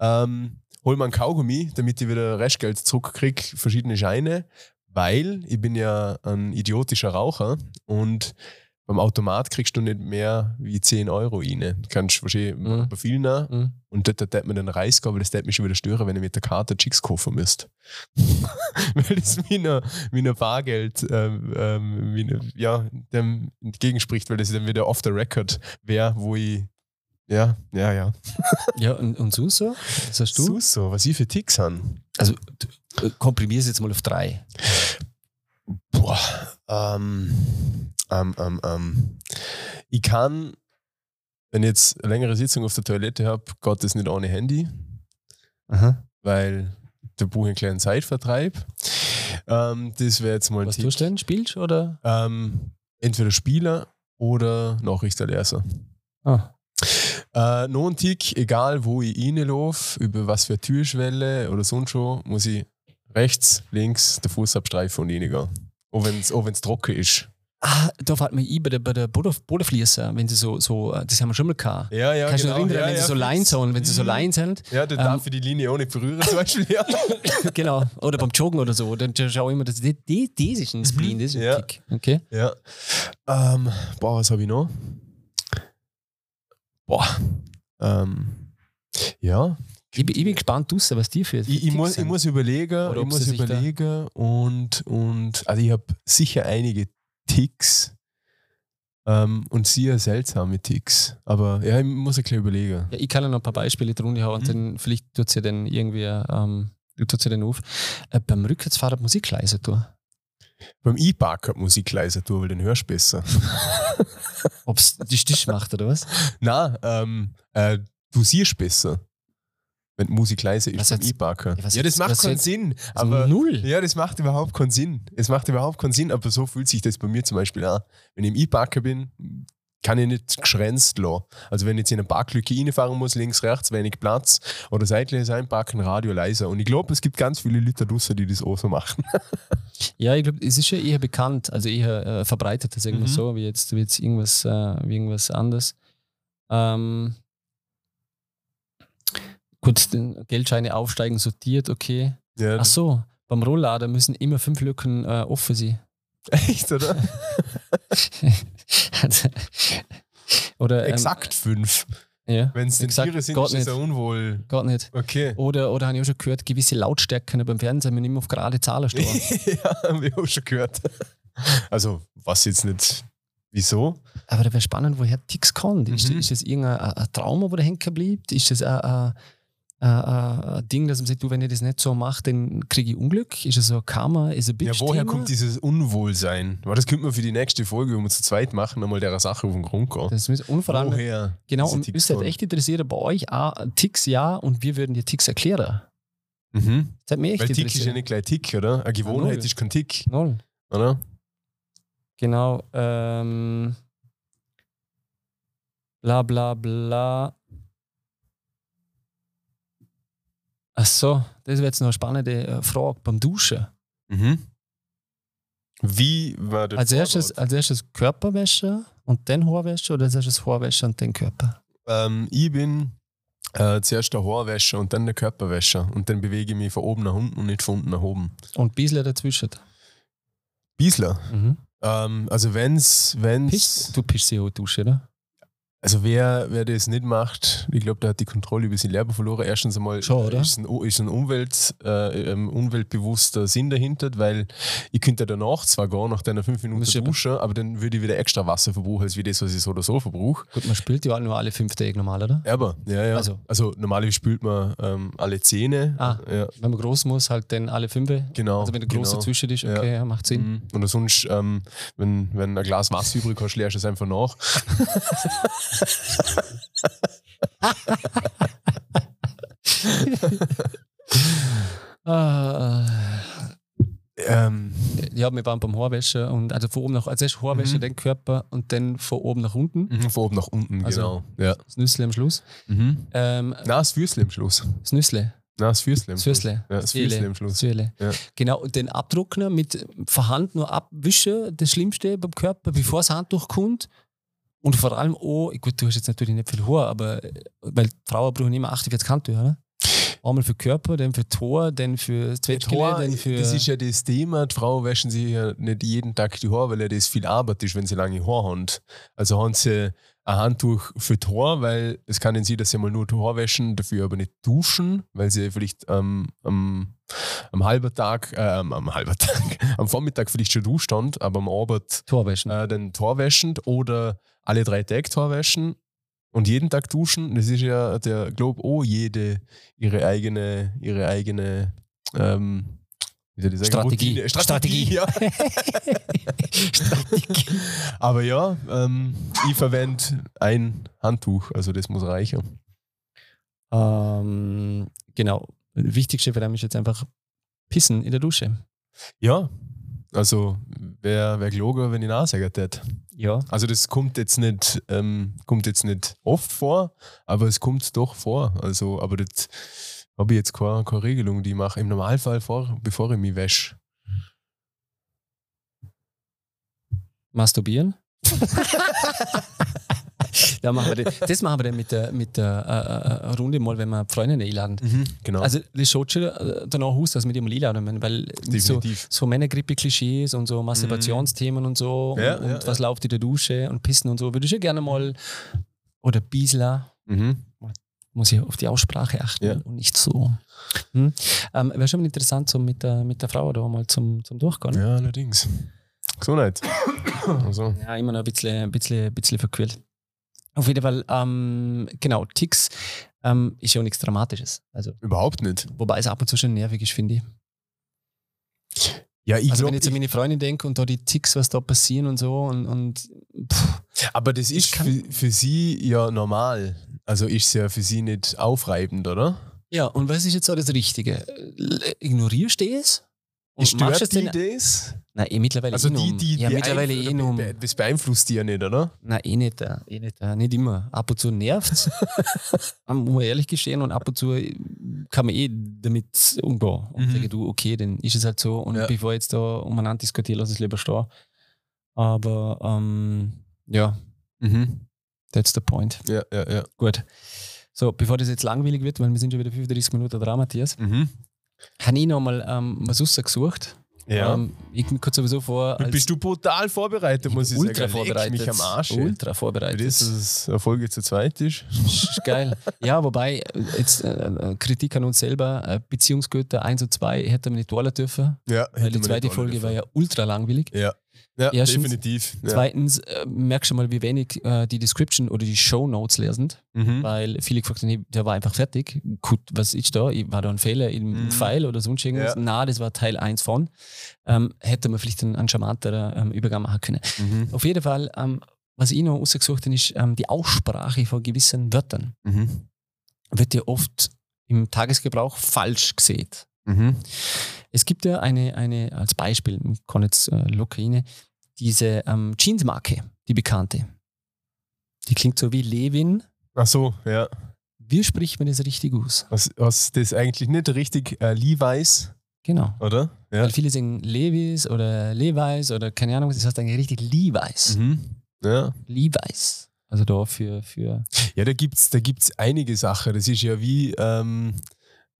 ähm, hol mir einen Kaugummi, damit ich wieder Restgeld zurückkriege, verschiedene Scheine, weil ich bin ja ein idiotischer Raucher und beim Automat kriegst du nicht mehr wie 10 Euro rein. Du kannst wahrscheinlich Mhm. bei vielen. Mhm. Und dort hat man den Reis gehabt, aber das tät mich schon wieder stören, wenn ich mit der Karte Chicks kaufen müsste. Weil das meiner, meiner Bargeld ähm, ähm, ja, dem entgegenspricht, weil das dann wieder off the record wäre, wo ich. Ja, ja, ja. Ja, und, und so so? Was hast du? So, so, was ich für Ticks habe. Also äh, komprimier es jetzt mal auf drei. Boah, ähm, ähm, ähm, ähm. Ich kann, wenn ich jetzt eine längere Sitzung auf der Toilette habe, geht das nicht ohne Handy. Aha. weil buche ich einen kleinen Zeitvertreib. Ähm, das wäre jetzt mal ein Was Tipp. tust du denn? Spielst oder? Ähm, entweder Spieler oder Nachrichtenleser. Ah. Äh, noch ein Tick, egal wo ich reinlaufe, über was für eine Türschwelle oder sonst schon, muss ich rechts, links den Fuß abstreifen und reingehen. Auch wenn es trocken ist. Ah, da fällt mir ein bei der, bei der Boden- Bodenfließer, wenn sie so, so, äh, das haben wir schon mal gehabt. Ja, ja, Kannst du dich genau. erinnern, ja, wenn ja, sie so. Lines sind, wenn sie so Mhm. Lines sind? Ja, dann Ähm, darf ich die Linie auch nicht berühren, zum Beispiel. Ja. genau. Oder beim Joggen oder so. Dann schau ich immer, dass die, die, das ist ein Spleen, das ist ein Ja. Kick. Okay. Ja. Ähm, boah, was habe ich noch? Boah. Ähm, Ja. Ich, bin- ich bin gespannt, draussen, was die für. für Ich, ich, muss, ich muss überlegen, Oder ich muss überlegen und, und also ich habe sicher einige Ticks ähm, und sehr seltsame Ticks. Aber ja, ich muss ein bisschen überlegen. Ja, ich kann ja noch ein paar Beispiele drunter hauen und Mhm. dann vielleicht tut sie dann irgendwie, ähm, tut sie dann auf. Äh, beim Rückwärtsfahren die Musik leise tun. Beim E-Parker Musik leiser tun, weil den hörst du besser. Ob es die Stich macht oder was? Na, ähm, äh, du siehst besser, wenn die Musik leise ist jetzt- E-Parker. Ja, das macht keinen jetzt- Sinn. Aber Aber null. ja, das macht überhaupt keinen Sinn. Es macht überhaupt keinen Sinn, aber so fühlt sich das bei mir zum Beispiel an. Wenn ich im E-Parker bin, kann ich nicht geschränzt lassen. Also wenn ich jetzt in eine Parklücke reinfahren muss, links, rechts, wenig Platz oder seitlich einparken, Radio leiser. Und ich glaube, es gibt ganz viele Leute draussen, die das auch so machen. Ja, ich glaube, es ist ja eher bekannt, also eher äh, verbreitet, das irgendwie Mhm. so, wie jetzt, wie jetzt irgendwas, äh, wie irgendwas anderes. Ähm, gut, den Geldscheine aufsteigen, sortiert, okay. Ja, Ach so, beim Rolllader müssen immer fünf Lücken äh, offen sein. echt, oder? Also, oder, ähm, Exakt fünf. Ja, Wenn es den exakt, Tiere sind, ist es ja unwohl. Geht nicht. Okay. Oder, oder habe ich auch schon gehört, gewisse Lautstärken beim Fernsehen müssen immer auf gerade Zahlen stehen. ja, haben wir auch schon gehört. Also, was jetzt nicht. Wieso? Aber da wäre spannend, woher Ticks kommt. Ist, Mhm. ist das irgendein ein, ein Trauma, wo der hängen bleibt? Ist das ein, ein, ein, ein Ding, dass man sagt, du, wenn ich das nicht so mache, dann kriege ich Unglück? Ist es so ein Karma? Ist es Ja, woher kommt dieses Unwohlsein? Aber das könnte man für die nächste Folge, wenn wir zu zweit machen, einmal der Sache auf den Grund gehen. Das ist allem, Woher? genau, und ist halt kommen? echt interessiert bei euch auch Ticks ja und wir würden dir Ticks erklären. Mhm. Das hat mich echt Weil Tick ist ja nicht gleich Tick, oder? Eine Gewohnheit null. ist kein Tick, Null. oder? Genau. Ähm, bla bla bla. Ach so, das wäre jetzt noch eine spannende äh, Frage beim Duschen. Mhm. Wie war der Als erstes, als erstes Körperwäsche und dann Haarwäsche oder als erstes Haarwäsche und dann Körper? Ähm, ich bin äh, zuerst der Haarwäscher und dann der Körperwäscher. Und dann bewege ich mich von oben nach unten und nicht von unten nach oben. Und bisschen dazwischen. Biesler. Mhm. Ähm, also wenn's, wenn's. Piss, du pischst sie auch Dusche, oder? Also wer, wer das nicht macht, ich glaube, der hat die Kontrolle über sein Leben verloren. Erstens einmal Schon, oder? ist ein, ist ein Umwelt, äh, ähm, umweltbewusster Sinn dahinter, weil ich könnte danach zwar gehen, nach deiner fünf Minuten duschen, aber dann würde ich wieder extra Wasser verbrauchen, als wie das, was ich so oder so verbrauche. Gut, man spielt ja auch nur alle fünf Tage normal, oder? Aber, ja, ja. Also- Also, normalerweise spült man ähm, alle Zähne. Ah. Ja, Wenn man groß muss, halt dann alle fünf. genau. Also wenn der große genau. zwischen ist, Ja. okay, ja. macht Sinn. Mhm. Oder sonst, ähm, wenn, wenn ein Glas Wasser übrig hast, leerst du es einfach nach. Ah, Ähm, ja, wir waren beim Haarwäsche und also von oben nach, also erst Haarwäsche, Mhm. dann Körper und dann von oben nach unten. mhm, von oben nach unten, Also- genau. Ja. Das Nüssle am Schluss. Mhm. Ähm, Na, das Füßle am Schluss. das Nüssle. Na, das Füßle Das. Füßle. Ja, das. Füßle am Schluss. Säule. Ja. Genau, und den Abtrocknen mit Verhand nur abwischen, das Schlimmste beim Körper, bevor das Handtuch kommt. Und vor allem auch, gut, du hast jetzt natürlich nicht viel Haar, aber weil Frauen brauchen immer 48 Handtücher, ne? Einmal für Körper, dann für Tor, dann für Tor, dann für. das ist ja das Thema, die Frauen waschen sich ja nicht jeden Tag die Haare, weil ja das viel Arbeit ist, wenn sie lange Haare haben. Also haben sie ein Handtuch für Haare, weil es kann ihnen sein, dass sie mal nur Haare waschen, dafür aber nicht duschen, weil sie vielleicht ähm, am, am halben Tag, äh, am, halben Tag, am Vormittag vielleicht schon duscht haben, aber am Abend Torwäschen. äh, dann Tor waschen oder alle drei Tage Tor waschen und jeden Tag duschen. Das ist ja der, glaube oh, jede ihre eigene, ihre eigene ähm, wie soll ich sagen, Strategie. Routine. Strategie. Strategie. Ja. Strategie. Aber ja, ähm, ich verwende ein Handtuch, also das muss reichen. ähm, genau. Wichtigste für mich ist jetzt einfach Pissen in der Dusche. Ja, also wäre wär gelogen, wenn ich nachsagen hätte. Ja. Also das kommt jetzt nicht, ähm, kommt jetzt nicht oft vor, aber es kommt doch vor. Also, aber das habe ich jetzt keine, keine Regelung, die ich mache. Im Normalfall vor, bevor ich mich wäsche. Masturbieren. da machen wir das. das machen wir dann mit der, mit der äh, äh, Runde mal, wenn wir Freunde einladen. Genau. Also das schaut schon äh, danach aus, dass wir die mal einladen, weil so, Definitiv. so Männergrippe-Klischees und so Masturbationsthemen und so Ja, und, und ja, was läuft in der Dusche und Pissen und so, würde ich schon gerne mal oder Biesler. Mhm. muss ich auf die Aussprache achten Ja. und nicht so. Hm? Ähm, Wäre schon mal interessant, so mit der, mit der Frau da mal zum, zum Durchgehen. Ja, allerdings. Gesundheit. Also, Ja, immer noch ein bisschen, ein bisschen, ein bisschen verquält. Auf jeden Fall, ähm, genau, Ticks ähm, ist ja auch nichts Dramatisches. Also, überhaupt nicht. wobei es ab und zu schon nervig ist, finde ich. Ja, ich also, glaub, wenn ich jetzt an meine Freundin denke und da die Ticks, was da passieren und so und, und pff, aber das ist für, für sie ja normal. Also ist es ja für sie nicht aufreibend, oder? Ja, und was ist jetzt so das Richtige? Ignorierst du es? Und stört die denn- das? Nein, eh mittlerweile Also eh die, die, ja, die mittlerweile eh nur. be- Das beeinflusst die ja nicht, oder? Nein, eh nicht, äh, eh nicht, äh, nicht immer. Ab und zu nervt es, muss man ehrlich gestehen, und ab und zu äh, kann man eh damit umgehen und Mhm. sagen, du, okay, dann ist es halt so. Und Ja. bevor ich jetzt da umeinander diskutiere, lass es lieber stehen. Aber ähm, ja, Mhm. that's the point. Ja, ja, ja. Gut. So, bevor das jetzt langweilig wird, weil wir sind schon wieder 35 Minuten dran, Matthias, Mhm. Habe ich nochmal ähm, was rausgesucht. Ja. Ähm, ich kurz sowieso vor. Bist du brutal vorbereitet, muss ich ultra sagen. Vorbereitet. mich am Arsch. Ultra vorbereitet. das, dass es eine Folge zu zweit ist. ist geil. Ja, wobei, äh, jetzt äh, Kritik an uns selber, äh, Beziehungsgötter 1 und 2 hätte man nicht tun dürfen, Ja, weil die zweite Folge war ja ultra langweilig. Ja, ja Erstens- definitiv. Ja. Zweitens äh, merkst du mal, wie wenig äh, die Description oder die Show Notes lesen, Mhm. weil viele gefragt haben, hey, der war einfach fertig. Gut, was ist da? War da ein Fehler im Mhm. File oder sonst irgendwas? Ja. Na, das war Teil 1 von. Ähm, hätte man vielleicht einen, einen charmanteren ähm, Übergang machen können. Mhm. Auf jeden Fall, ähm, was ich noch ausgesucht habe, ist ähm, die Aussprache von gewissen Wörtern. Mhm. Wird ja oft im Tagesgebrauch falsch gesehen. Mhm. Es gibt ja eine, eine als Beispiel, ich kann jetzt äh, locker rein, diese ähm, Jeansmarke, die bekannte. Die klingt so wie Levin. Ach so, ja. Wie spricht man das richtig aus? Was, was das eigentlich nicht richtig äh, Levi's, Genau. oder? Ja. Weil viele sagen Levis oder Levi's oder keine Ahnung, das heißt eigentlich richtig Levi's. Mhm. Ja. Levi's. Also da für, für Ja, da gibt es da gibt's einige Sachen. Das ist ja wie ähm,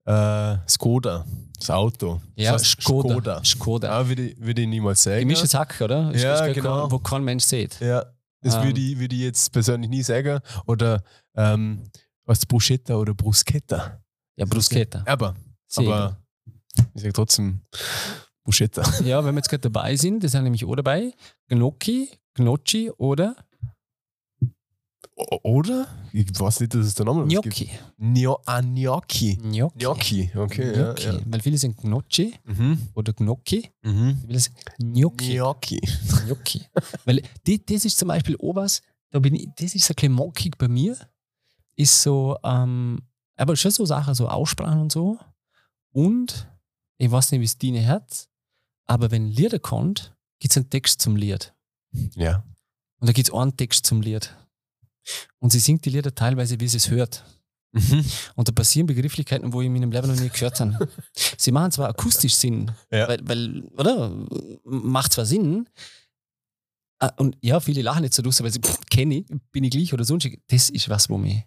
äh, Skoda, das Auto. ja, das heißt Skoda. Skoda. Skoda. Ja, würde ich, würde ich niemals sagen. Gemischtes Hack, oder? Ist- Ja, ist genau. kein- Wo kein Mensch sieht. Ja, das Ähm. würde ich, würde ich jetzt persönlich nie sagen. Oder ähm, was Bruschetta oder Bruschetta. Ja, Bruschetta. Aber, aber ich sage trotzdem Bruschetta. Ja, wenn wir jetzt gerade dabei sind, das sind nämlich auch dabei. Gnocchi, Gnocchi oder Oder? Ich weiß nicht, dass es da nochmal. Gnocchi. Nio ah, Gnocchi. Gnocchi. Gnocchi, okay. Gnocchi. Ja, ja. Weil viele sagen Gnocchi Mhm. oder Gnocchi. Mhm. Viele sagen Gnocchi. Gnocchi. Gnocchi. Weil die, das ist zum Beispiel auch was, da bin ich, das ist so ein bisschen mockig bei mir. Ist so, ähm, aber schon so Sachen, so Aussprachen und so. Und ich weiß nicht, wie es Dine hat, aber wenn Lieder kommt, gibt es einen Text zum Lied. Ja. Und da gibt es einen Text zum Lied. Und sie singt die Lieder teilweise, wie sie es hört. Mhm. Und da passieren Begrifflichkeiten, wo ich in meinem Leben noch nie gehört habe. sie machen zwar akustisch Sinn, Ja. weil, weil, oder? Macht zwar Sinn. Ah, Und ja, viele lachen jetzt so durch, weil sie kenne ich, bin ich gleich oder sonst. Das ist was, wo mich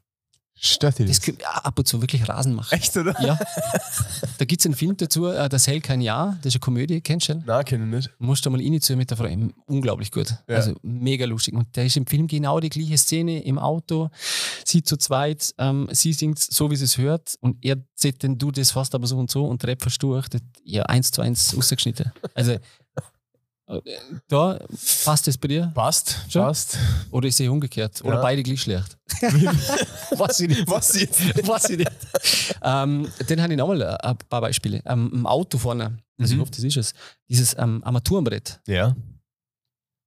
Stört dich das das? ab und zu wirklich Rasen macht. Echt, oder? Ja. Da gibt es einen Film dazu, äh, Das hält kein Jahr. Das ist eine Komödie, kennst du den? Nein, kenne ich nicht. Musst du mal reinziehen mit der Frau. Unglaublich gut. Ja. Also mega lustig. Und da ist im Film genau die gleiche Szene im Auto. Sie zu zweit, ähm, sie singt so, wie sie es hört. Und er sagt dann, du, das fast aber so und so. Und Rapper durch. Das, ja, eins zu eins ausgeschnitten. Also da passt das bei dir? Passt, Schon? passt. Oder ist es umgekehrt? Oder Ja. beide gleich schlecht? Weiß ich nicht. Was jetzt? Weiß ich nicht. ähm, dann habe ich nochmal ein paar Beispiele. Ähm, Im Auto vorne, also ich Mhm. hoffe, das ist es, dieses ähm, Armaturenbrett. Ja.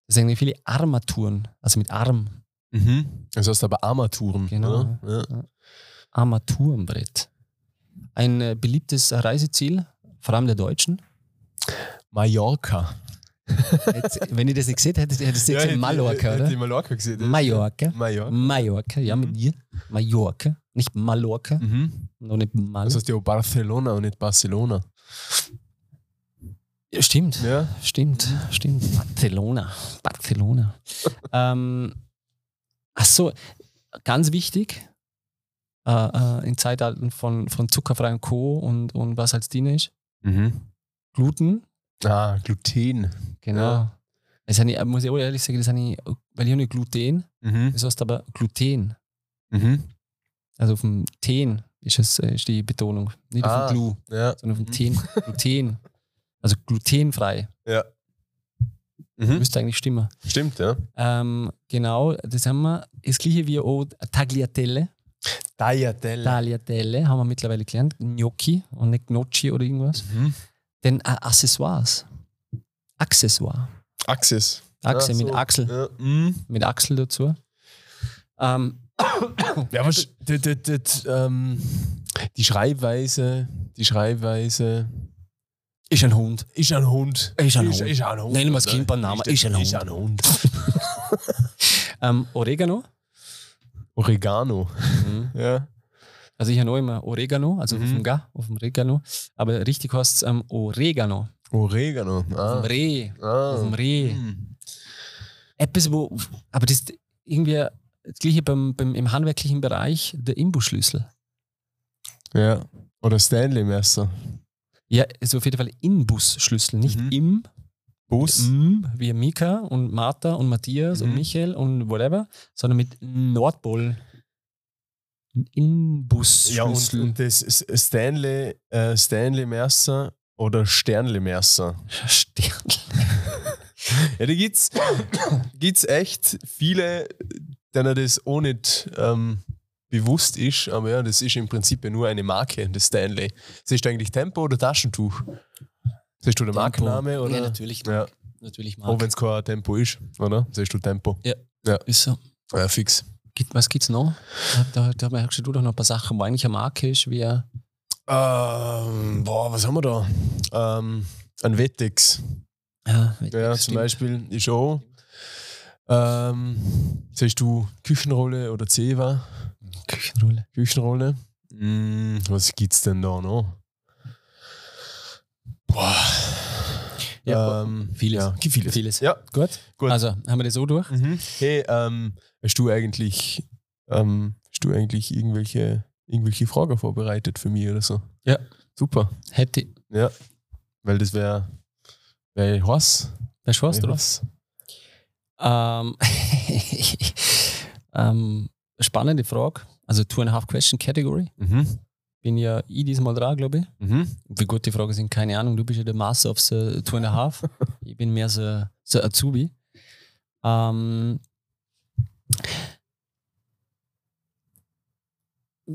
Das sind viele Armaturen, also mit Arm. Mhm. Das heißt aber Armaturen. Genau. Ja. Armaturenbrett. Ein äh, beliebtes Reiseziel, vor allem der Deutschen. Mallorca. Jetzt, wenn ich das nicht gesehen hätte, hätte ich jetzt hätte- Mallorca, hätte oder? ich Mallorca gesehen. Mallorca. Mallorca. Mallorca, ja, mit Mhm. dir. Mallorca, nicht Mallorca, Mhm. noch nicht Mal. Das heißt ja Barcelona und nicht Barcelona. Ja, stimmt. Ja. Stimmt, stimmt. Barcelona. Barcelona. ähm, ach so, ganz wichtig, äh, äh, in Zeitaltern von, von zuckerfreiem Co. und, und was als Diener ist, Mhm. Gluten. Ah, Gluten. Genau. Ja. Das habe ich, muss ich auch ehrlich sagen, das habe ich, weil ich habe nicht Gluten, Mhm. das heißt aber Gluten. Mhm. Also auf dem Teen ist, es, äh, ist die Betonung. Nicht auf Ah. dem Glu, Ja. sondern auf dem Mhm. Teen. Gluten. Also glutenfrei. Ja. Mhm. Müsste eigentlich stimmen. Stimmt, ja. Ähm, genau, das haben wir. Das gleiche wie auch Tagliatelle. Tagliatelle. Tagliatelle haben wir mittlerweile gelernt. Gnocchi und nicht Gnocchi oder irgendwas. Mhm. Dann äh, Accessoires. Accessoire. Access. Achse Ja, mit so. Achsel. Ja. Mhm. Mit Achsel dazu. Ähm, Ja, was, das, das, das, ähm, die Schreibweise, die Schreibweise ist ein Hund. ist ein Hund. Ist ein ist, Hund. Ist ein Hund. Nennen wir das? Kind beim Namen. Ist, Ist ein ist Hund. ein Hund. Ähm, Oregano. Oregano. Mhm. Ja. Also ich habe immer Oregano, also auf Mhm. dem Ga, auf dem Oregano. Aber richtig heißt es ähm, Oregano. Oregano. Auf Ah. dem Reh. ah. Auf dem Reh. Mhm. Etwas, wo. Aber das ist irgendwie das gleiche beim, beim, im handwerklichen Bereich, der Imbusschlüssel. Ja. Oder Stanley Messer. Ja, also auf jeden Fall Inbusschlüssel, nicht Mhm. im, Bus. m, wie Mika und Martha und Matthias und Mhm. Michael und whatever, sondern mit Nordpol. Ein Ja, und, und das ist Stanley, äh, Stanley Messer oder Sternle Messer. Stern. Ja, da gibt's, gibt's echt viele, denen das auch nicht ähm, bewusst ist, aber ja, das ist im Prinzip ja nur eine Marke, das Stanley. Siehst du eigentlich Tempo oder Taschentuch? Siehst du Tempo. Markenname oder? Ja, natürlich. Ja, Natürlich auch wenn es kein Tempo ist, oder? Siehst du Tempo? Ist so. Ja, fix. Gibt, was gibt's noch? Da, da merkst du doch noch ein paar Sachen, wo eigentlich eine Marke ist, wie Ähm, boah, was haben wir da? Ähm, ein Wettex. ja, Ja, zum stimmt. Beispiel ist auch. Ähm, siehst du Küchenrolle oder Zewa? Küchenrolle. Küchenrolle. Mm, was gibt's denn da noch? Boah. Ja, ähm, vieles. Ja, vieles. Vieles. Ja, Gut. Gut. Also haben wir das so durch. Mhm. Hey, ähm, hast du eigentlich, ähm, hast du eigentlich irgendwelche, irgendwelche Fragen vorbereitet für mich oder so? Ja. Super. Hätte. Ja. Weil das wäre, wäre was? Wär oder? was? Ähm, ähm, spannende Frage. Also Two and a Half Question Category. Mhm. Bin ja ich diesmal dran, glaube ich. Mhm. Wie gut die Fragen sind, keine Ahnung. Du bist ja der Master of the Two and a Half. ich bin mehr so, so Azubi. Ähm,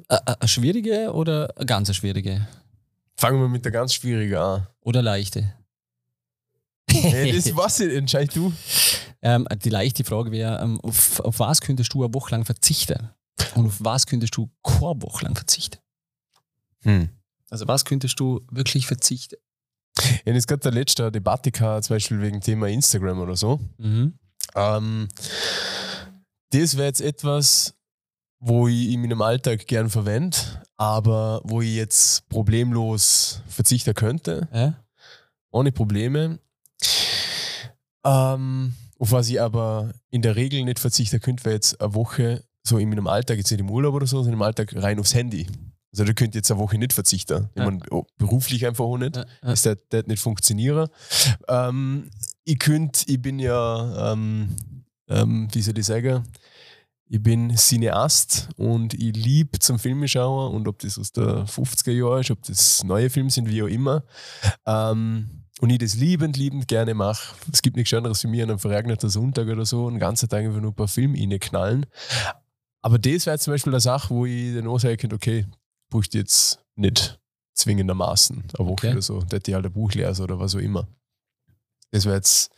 eine schwierige oder eine ganz schwierige? Fangen wir mit der ganz schwierigen an. Oder leichte? Hey, das was entscheid du? Ähm, die leichte Frage wäre, ähm, auf, auf was könntest du eine Woche lang verzichten? Und auf was könntest du keine Woche lang verzichten? Hm. Also was könntest du wirklich verzichten? Ich habe jetzt gerade der letzte Debatte gehabt, zum Beispiel wegen Thema Instagram oder so. Mhm. Ähm, das wäre jetzt etwas, wo ich in meinem Alltag gern verwende, aber wo ich jetzt problemlos verzichten könnte, Ja? ohne Probleme. Ähm, auf was ich aber in der Regel nicht verzichten könnte, wäre jetzt eine Woche so in meinem Alltag, jetzt nicht im Urlaub oder so, sondern im Alltag rein aufs Handy. Also da könnte jetzt eine Woche nicht verzichten. Ich Ja. meine, oh, beruflich einfach auch nicht. Ja, ja. Das das nicht funktionieren. Ähm, ich könnte, ich bin ja, ähm, ähm, wie soll ich sagen, ich bin Cineast und ich liebe zum Filme schauen und ob das aus der 50er Jahre ist, ob das neue Filme sind, wie auch immer. Ähm, und ich das liebend, liebend gerne mache. Es gibt nichts anderes für mich an einem verregneten Sonntag oder so, einen ganzen Tag einfach nur ein paar Filme reinknallen. Aber das wäre zum Beispiel eine Sache, wo ich dann auch sagen könnte, okay, ich jetzt nicht zwingendermaßen eine Woche Okay. oder so, dass ich halt ein Buch lese oder was auch immer. Das wäre jetzt.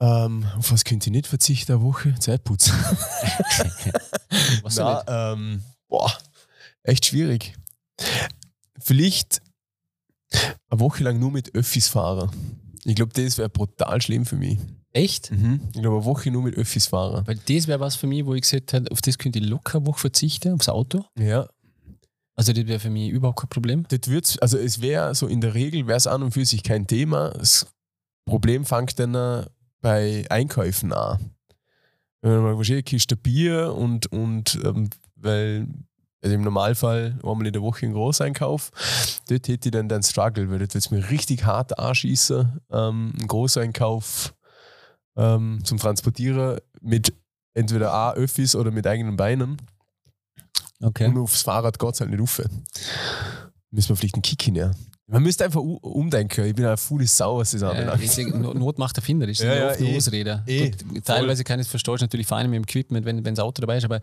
Ähm, auf was könnte ich nicht verzichten, eine Woche? Zeitputzen. Was Na, ähm, boah, echt schwierig. Vielleicht eine Woche lang nur mit Öffis fahren. Ich glaube, das wäre brutal schlimm für mich. Echt? Ich glaube, eine Woche nur mit Öffis fahren. Weil das wäre was für mich, wo ich gesagt hätte, auf das könnte ich locker eine Woche verzichten, aufs Auto. Ja, Also das wäre für mich überhaupt kein Problem. das wird's, also es wäre so in der Regel, wäre es an und für sich kein Thema. Das Problem fängt dann bei Einkäufen an. Wenn man mal wahrscheinlich Kiste Bier und, und ähm, weil also im Normalfall einmal in der Woche einen Großeinkauf, dort hätte ich dann den Struggle, weil dort wird mir richtig hart anschießen, ähm, einen Großeinkauf ähm, zum Transportieren mit entweder A, Öffis oder mit eigenen Beinen. Okay. Und aufs Fahrrad geht es halt nicht rauf. Müssen wir vielleicht einen Kick hinnehmen. Man müsste einfach umdenken. Ich bin eine faule Sau, was das Äh, anbelangt. deswegen, No- Not macht erfinder, das ist Ja, ja, ja, oft eine eh. Ausrede. Eh. Gut, teilweise kann ich es verstehen, natürlich fein mit dem Equipment, wenn, wenn das Auto dabei ist, aber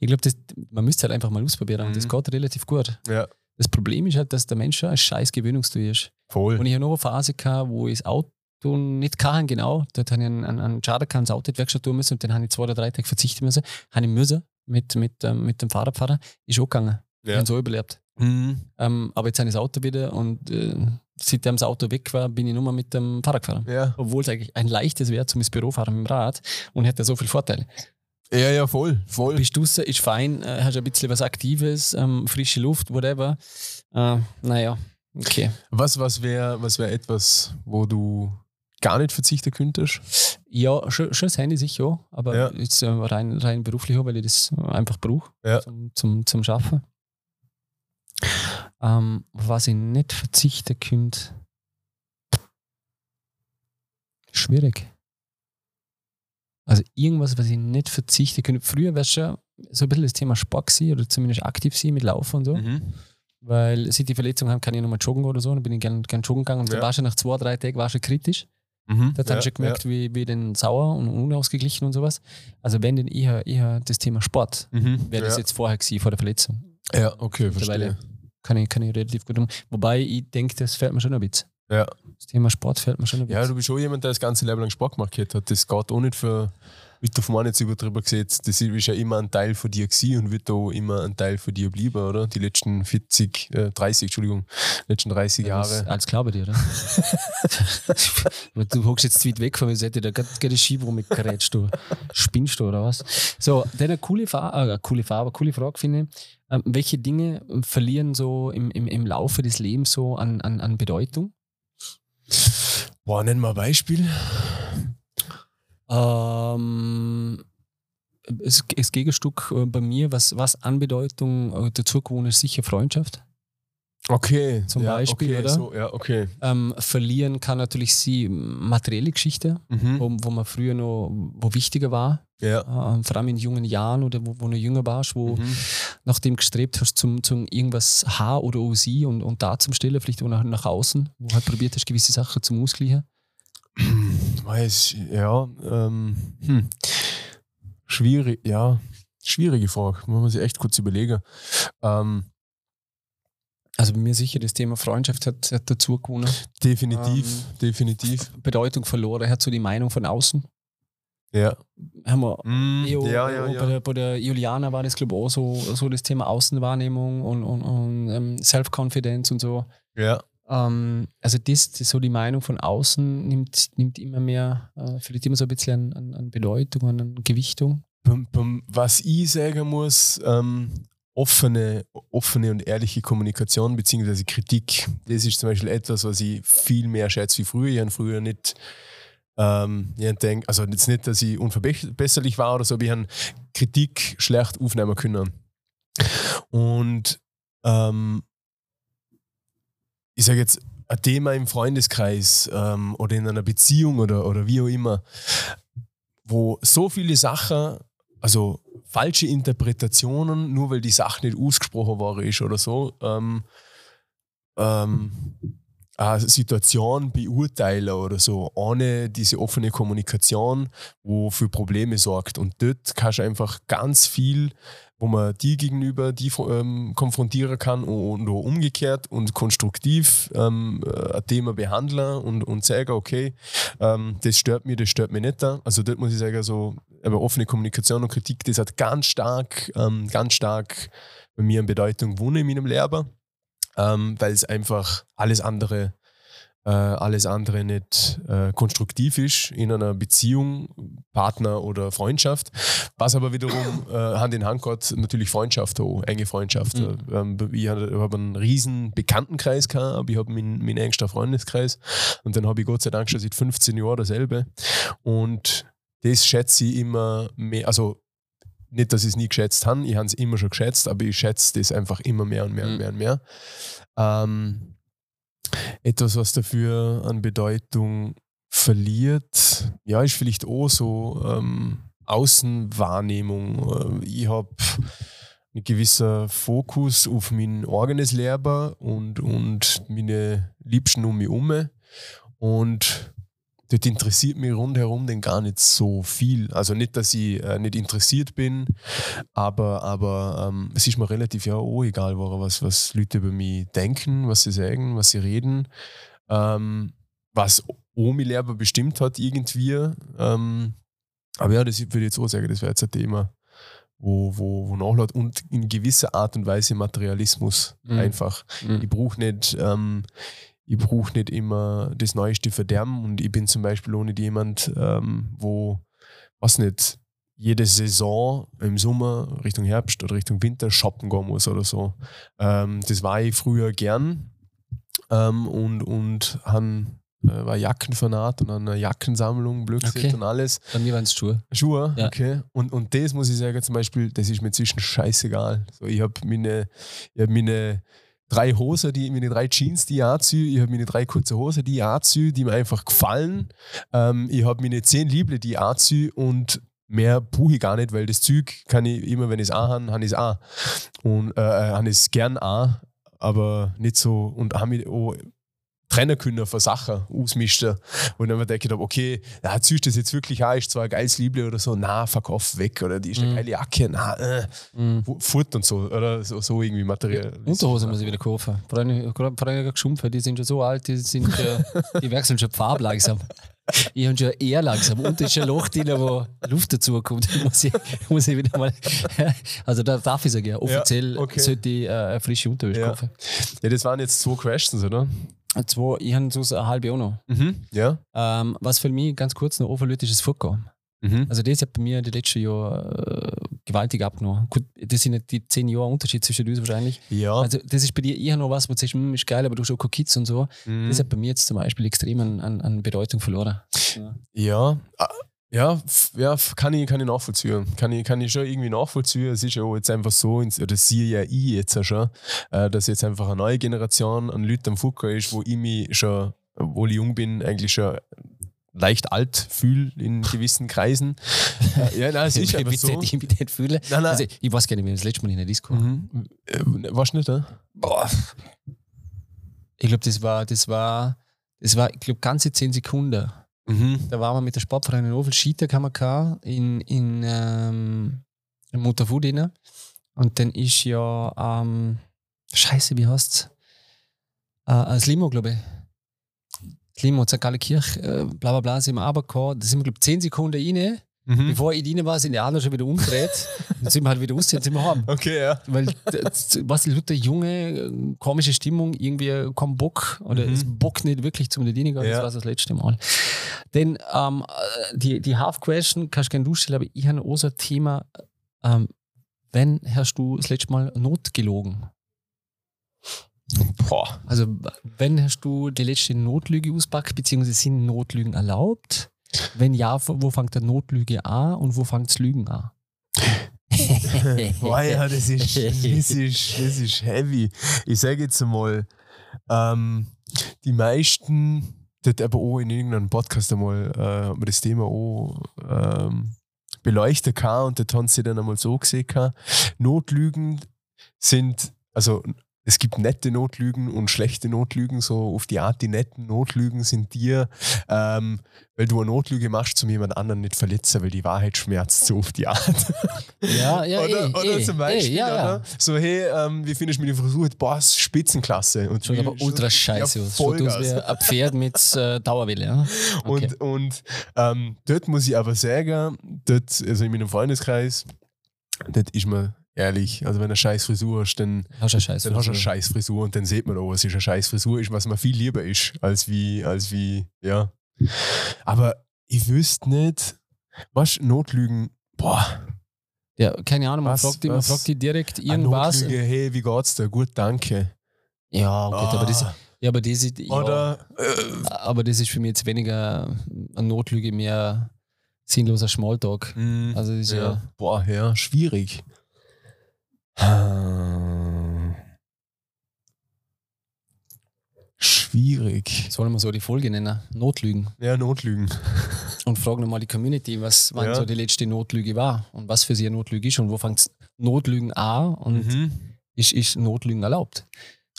ich glaube, man müsste halt einfach mal ausprobieren und das Mhm. geht relativ gut. Ja, Das Problem ist halt, dass der Mensch ein scheiß Gewöhnungstier ist. voll. Und ich habe noch eine Phase gehabt, wo ich das Auto nicht kann, genau. Dort habe ich einen, einen, einen Schaden das Auto in die Werkstatt tun müssen und dann habe ich zwei oder drei Tage verzichten müssen. Habe ich müssen mit, mit, ähm, mit dem Fahrradfahrer. Ist auch gegangen. Ich Ja. habe so überlebt. Mhm. Ähm, aber jetzt habe ich das Auto wieder und äh, seitdem das Auto weg war, bin ich nur mal mit dem Fahrrad gefahren. Ja. Obwohl es eigentlich ein leichtes wäre zum ins Büro fahren mit dem Rad und hätte so viele Vorteile. ja, ja, voll. voll. Bist du ist fein, äh, hast ein bisschen was Aktives, ähm, frische Luft, whatever. Äh, naja, okay. Was, was wäre was wär etwas, wo du gar nicht verzichten könntest? Ja, schon, schon das Handy sicher auch, aber Ja. jetzt äh, rein, rein beruflich auch, weil ich das einfach brauche Ja. zum, zum, zum Schaffen. Ähm, was ich nicht verzichten könnte, schwierig. Also irgendwas, was ich nicht verzichten könnte. Früher wäre schon so ein bisschen das Thema Sport gewesen, oder zumindest aktiv sein mit Laufen und so. Mhm. Weil seit die Verletzung haben, kann ich nochmal joggen oder so. Dann bin ich gern, gern joggen gegangen und Ja. war schon nach zwei, drei Tagen war schon kritisch. Mhm. Da hat ja, schon gemerkt, wie, wie den sauer und unausgeglichen und sowas. Also wenn denn eher, eher das Thema Sport, ja. Mhm. wäre das ja. jetzt vorher gewesen, vor der Verletzung. ja, okay, Mittlerweile verstehe. kann ich, kann ich relativ gut um. Wobei ich denke, das fällt mir schon ein bisschen. Ja. Das Thema Sport fällt mir schon ein bisschen. Ja, du bist schon jemand, der das ganze Leben lang Sport gemacht hat. Das geht auch nicht für, wie du von jetzt drüber gesehen hast, das ist ja immer ein Teil von dir gewesen und wird auch immer ein Teil von dir bleiben, oder? Die letzten 40, äh, 30, Entschuldigung, letzten 30 Als, Jahre. als glaube dir, oder? du hockst jetzt zu weit weg von mir, hätte da gerade die Schiebe mit gerätst, du. Spinnst du oder was? So, dann eine coole Farbe, äh, coole Farbe, coole Frage finde ich. Ähm, welche Dinge verlieren so im, im, im Laufe des Lebens so an, an, an Bedeutung? Boah, nenn mal ein Beispiel. Ähm, das, das Gegenstück äh, bei mir, was, was an Bedeutung äh, dazu gewonnen ist, sicher Freundschaft. Okay. Zum ja, Beispiel, okay, oder? So, ja, okay. Ähm, verlieren kann natürlich sie materielle Geschichte, Mhm. wo, wo man früher noch wo wichtiger war, Ja. äh, vor allem in jungen Jahren oder wo, wo du jünger warst, wo Mhm. nach dem gestrebt hast, zum, zum irgendwas H oder O sie und, und da zum Stellen, vielleicht auch nach, nach außen, wo halt probiert hast, gewisse Sachen zum Ausgleichen. Weiß, ja. Ähm, hm. Schwierig, ja. Schwierige Frage. Muss man sich echt kurz überlegen. Ähm, Also bei mir sicher das Thema Freundschaft hat, hat dazu gewonnen. definitiv, Ähm, definitiv. Bedeutung verloren. Er hat so die Meinung von außen. Ja. Haben wir Mm, EO, ja, ja, Bei, ja. der, bei der Juliana war das, glaube ich, auch so, so das Thema Außenwahrnehmung und, und, und ähm, Self-Confidence und so. Ja. Ähm, also das, das, so die Meinung von außen nimmt, nimmt immer mehr, äh, vielleicht immer so ein bisschen an, an, an Bedeutung und an Gewichtung. Was ich sagen muss, ähm, offene, offene und ehrliche Kommunikation bzw. Kritik, das ist zum Beispiel etwas, was ich viel mehr schätze wie früher. Ich habe früher nicht, ähm, ich denk, also jetzt nicht, dass ich unverbesserlich war oder so, aber ich habe Kritik schlecht aufnehmen können. Und ähm, ich sage jetzt, ein Thema im Freundeskreis ähm, oder in einer Beziehung oder, oder wie auch immer, wo so viele Sachen, also falsche Interpretationen, nur weil die Sache nicht ausgesprochen war ist oder so, ähm, ähm, eine Situation beurteilen oder so, ohne diese offene Kommunikation, wo für Probleme sorgt. Und dort kannst du einfach ganz viel, wo man die gegenüber die ähm, konfrontieren kann und, und umgekehrt und konstruktiv ähm, äh, ein Thema behandeln und, und sagen, okay, ähm, das stört mich, das stört mich nicht. Also dort muss ich sagen, so aber offene Kommunikation und Kritik, das hat ganz stark, ähm, ganz stark bei mir an Bedeutung gewonnen in meinem Lehrer, ähm, weil es einfach alles andere äh, alles andere nicht äh, konstruktiv ist in einer Beziehung, Partner oder Freundschaft. Was aber wiederum äh, Hand in Hand geht, natürlich Freundschaft, auch, enge Freundschaft. Mhm. Ähm, ich habe einen riesen Bekanntenkreis gehabt, aber ich habe meinen, meinen engsten Freundeskreis und dann habe ich Gott sei Dank schon seit 15 Jahren dasselbe. Und das schätze ich immer mehr, also nicht, dass ich es nie geschätzt habe, ich habe es immer schon geschätzt, aber ich schätze das einfach immer mehr und mehr und Mhm. mehr und mehr. Ähm, etwas, was dafür an Bedeutung verliert, ja, ist vielleicht auch so ähm, Außenwahrnehmung. Äh, Ich habe ein gewisser Fokus auf mein eigenes Leben und, und meine Liebsten um mich herum. Und das interessiert mich rundherum denn gar nicht so viel. Also nicht, dass ich äh, nicht interessiert bin, aber, aber ähm, es ist mir relativ ja auch egal, was, was Leute über mich denken, was sie sagen, was sie reden. Ähm, was Omi Lehrer bestimmt hat irgendwie. Ähm, aber ja, das würde ich jetzt auch sagen, das wäre jetzt ein Thema, wo, wo, wo nachlädt und in gewisser Art und Weise Materialismus mhm. einfach. Mhm. Ich brauche nicht, ähm, ich brauche nicht immer das Neueste verderben und ich bin zum Beispiel auch nicht jemand, ähm, wo, was nicht, jede Saison im Sommer Richtung Herbst oder Richtung Winter shoppen gehen muss oder so. Ähm, das war ich früher gern ähm, und, und han, äh, war Jackenfanat und eine Jackensammlung, Blödsinn okay. und alles. Bei mir waren es Schuhe. Schuhe, ja. okay. Und, und das muss ich sagen, zum Beispiel, das ist mir zwischen scheißegal. So, ich habe meine, ich hab meine drei Hosen, die, meine drei Jeans, die ich anziehe. Ich habe meine drei kurze Hosen, die ich anziehe, die mir einfach gefallen. Ähm, ich habe meine zehn Liebler, die ich anziehe und mehr buche ich gar nicht, weil das Zeug kann ich immer, wenn ich es anhabe, habe ich es an. Und äh, äh habe ich es gern an, aber nicht so. Und habe ich auch trennen können von Sachen ausmischen. Und dann habe ich okay, ja, ziehst du das jetzt wirklich an, ist zwar ein geiles Liebling oder so, na, verkauf weg, oder die ist eine mm. geile Jacke, na, äh, mm. fort und so, oder so, so irgendwie materiell. Unterhose muss ich wieder kaufen. Vor allem, gerade geschumpft, die sind schon so alt, die, sind, die wechseln schon Farbe langsam. Ich habe schon eher langsam. Und ist ein Loch drin, wo Luft dazu kommt. muss, ich, muss ich wieder mal. Also da darf ich sagen, ja, offiziell ja, okay. sollte ich äh, eine frische Unterwäsche ja. kaufen. Ja, das waren jetzt zwei Questions, oder? Zwei, ich habe so eine halbe auch noch. Mhm, ja. Ähm, was für mich ganz kurz noch overlöt ist das Vorkommen. Mhm. Also das hat bei mir die letzten Jahre äh, gewaltig abgenommen. Gut, das sind nicht die zehn Jahre Unterschied zwischen uns wahrscheinlich. Ja. Also das ist bei dir eher noch was, wo du sagst, hm, ist geil, aber du hast auch keine Kids und so. Mhm. Das hat bei mir jetzt zum Beispiel extrem an, an, an Bedeutung verloren. Ja. ja. Ja, ja, kann ich, kann ich nachvollziehen. Kann ich, kann ich schon irgendwie nachvollziehen. Es ist ja auch jetzt einfach so, oder sehe ja ich jetzt auch schon, äh, dass jetzt einfach eine neue Generation an Leuten am Fucker ist, wo ich mich schon, obwohl ich jung bin, eigentlich schon leicht alt fühle in gewissen Kreisen. ja, nein, es ist einfach so. Ich mich nicht fühle. Nein, nein. Also, ich weiß gar nicht, wie das letzte Mal in der Disco mhm. äh, Warst du nicht da? Boah. Ich glaube, das war, das war, das war, ich glaube, ganze zehn Sekunden. Mhm. Da waren wir mit der Sportverein in Ovel Skitag haben wir in, in, ähm, in Mutterwut Und dann ist ja, ähm, Scheiße, wie heißt es? Äh, ein Limo, glaube ich. Limo, St. Kirch, äh, bla bla bla, sind wir runtergekommen. Da sind wir, glaube ich, 10 Sekunden rein. Mhm. Bevor ich rein war, sind die anderen schon wieder umgedreht. dann sind wir halt wieder raus, sind wir heim. Okay, ja. Weil, was die Leute, junge, komische Stimmung, irgendwie kein Bock oder mhm. es bockt nicht wirklich zum Bedienen, ja. das war das letzte Mal. Denn ähm, die, die Half-Question kannst du gerne durchstellen, aber ich habe auch so ein Thema, ähm, wenn hast du das letzte Mal notgelogen? Boah. Also, wenn hast du die letzte Notlüge auspackt, beziehungsweise sind Notlügen erlaubt? Wenn ja, wo fängt der Notlüge an und wo fängt das Lügen an? Boah, ja, das ist, das, ist, das ist heavy. Ich sage jetzt einmal, ähm, die meisten, das aber auch in irgendeinem Podcast einmal äh, das Thema auch ähm, beleuchten kann und das haben sie dann einmal so gesehen. Kann. Notlügen sind, also es gibt nette Notlügen und schlechte Notlügen, so auf die Art, die netten Notlügen sind dir, ähm, weil du eine Notlüge machst, zum jemand anderen nicht verletzen, weil die Wahrheit schmerzt, so auf die Art. Ja, ja, oder, ey, oder ey, zum Beispiel, ey, ja, ja. so, hey, ähm, wie findest du mir die Frisur? Boah, Spitzenklasse. Und Schon aber ultra scheiße. Schaut aus wie ein Pferd mit äh, Dauerwelle. Ja? Okay. Und, und ähm, dort muss ich aber sagen, dort, also in meinem Freundeskreis, dort ist mir Ehrlich, also wenn du eine scheiß Frisur hast, dann hast du eine scheiß Frisur. Hast eine scheiß Frisur und dann sieht man auch, was ist eine scheiß Frisur ist, was mir viel lieber ist, als wie, als wie, ja. Aber ich wüsste nicht, was Notlügen, boah. Ja, keine Ahnung, man, was, fragt, die, man fragt die direkt irgendwas. Notlüge, hey, wie geht's dir? Gut, danke. Ja, gut, ah. aber das, ja, aber das ist, ja, Oder, äh, aber das ist für mich jetzt weniger eine Notlüge, mehr sinnloser Smalltalk. Mm, also das ist ja, ja, boah, ja, schwierig. Schwierig. Sollen wir so die Folge nennen? Notlügen. Ja, Notlügen. Und fragen nochmal die Community, was wann ja. so die letzte Notlüge war und was für sie eine Notlüge ist und wo fängt Notlügen auch und Mhm. ist, ist Notlügen erlaubt.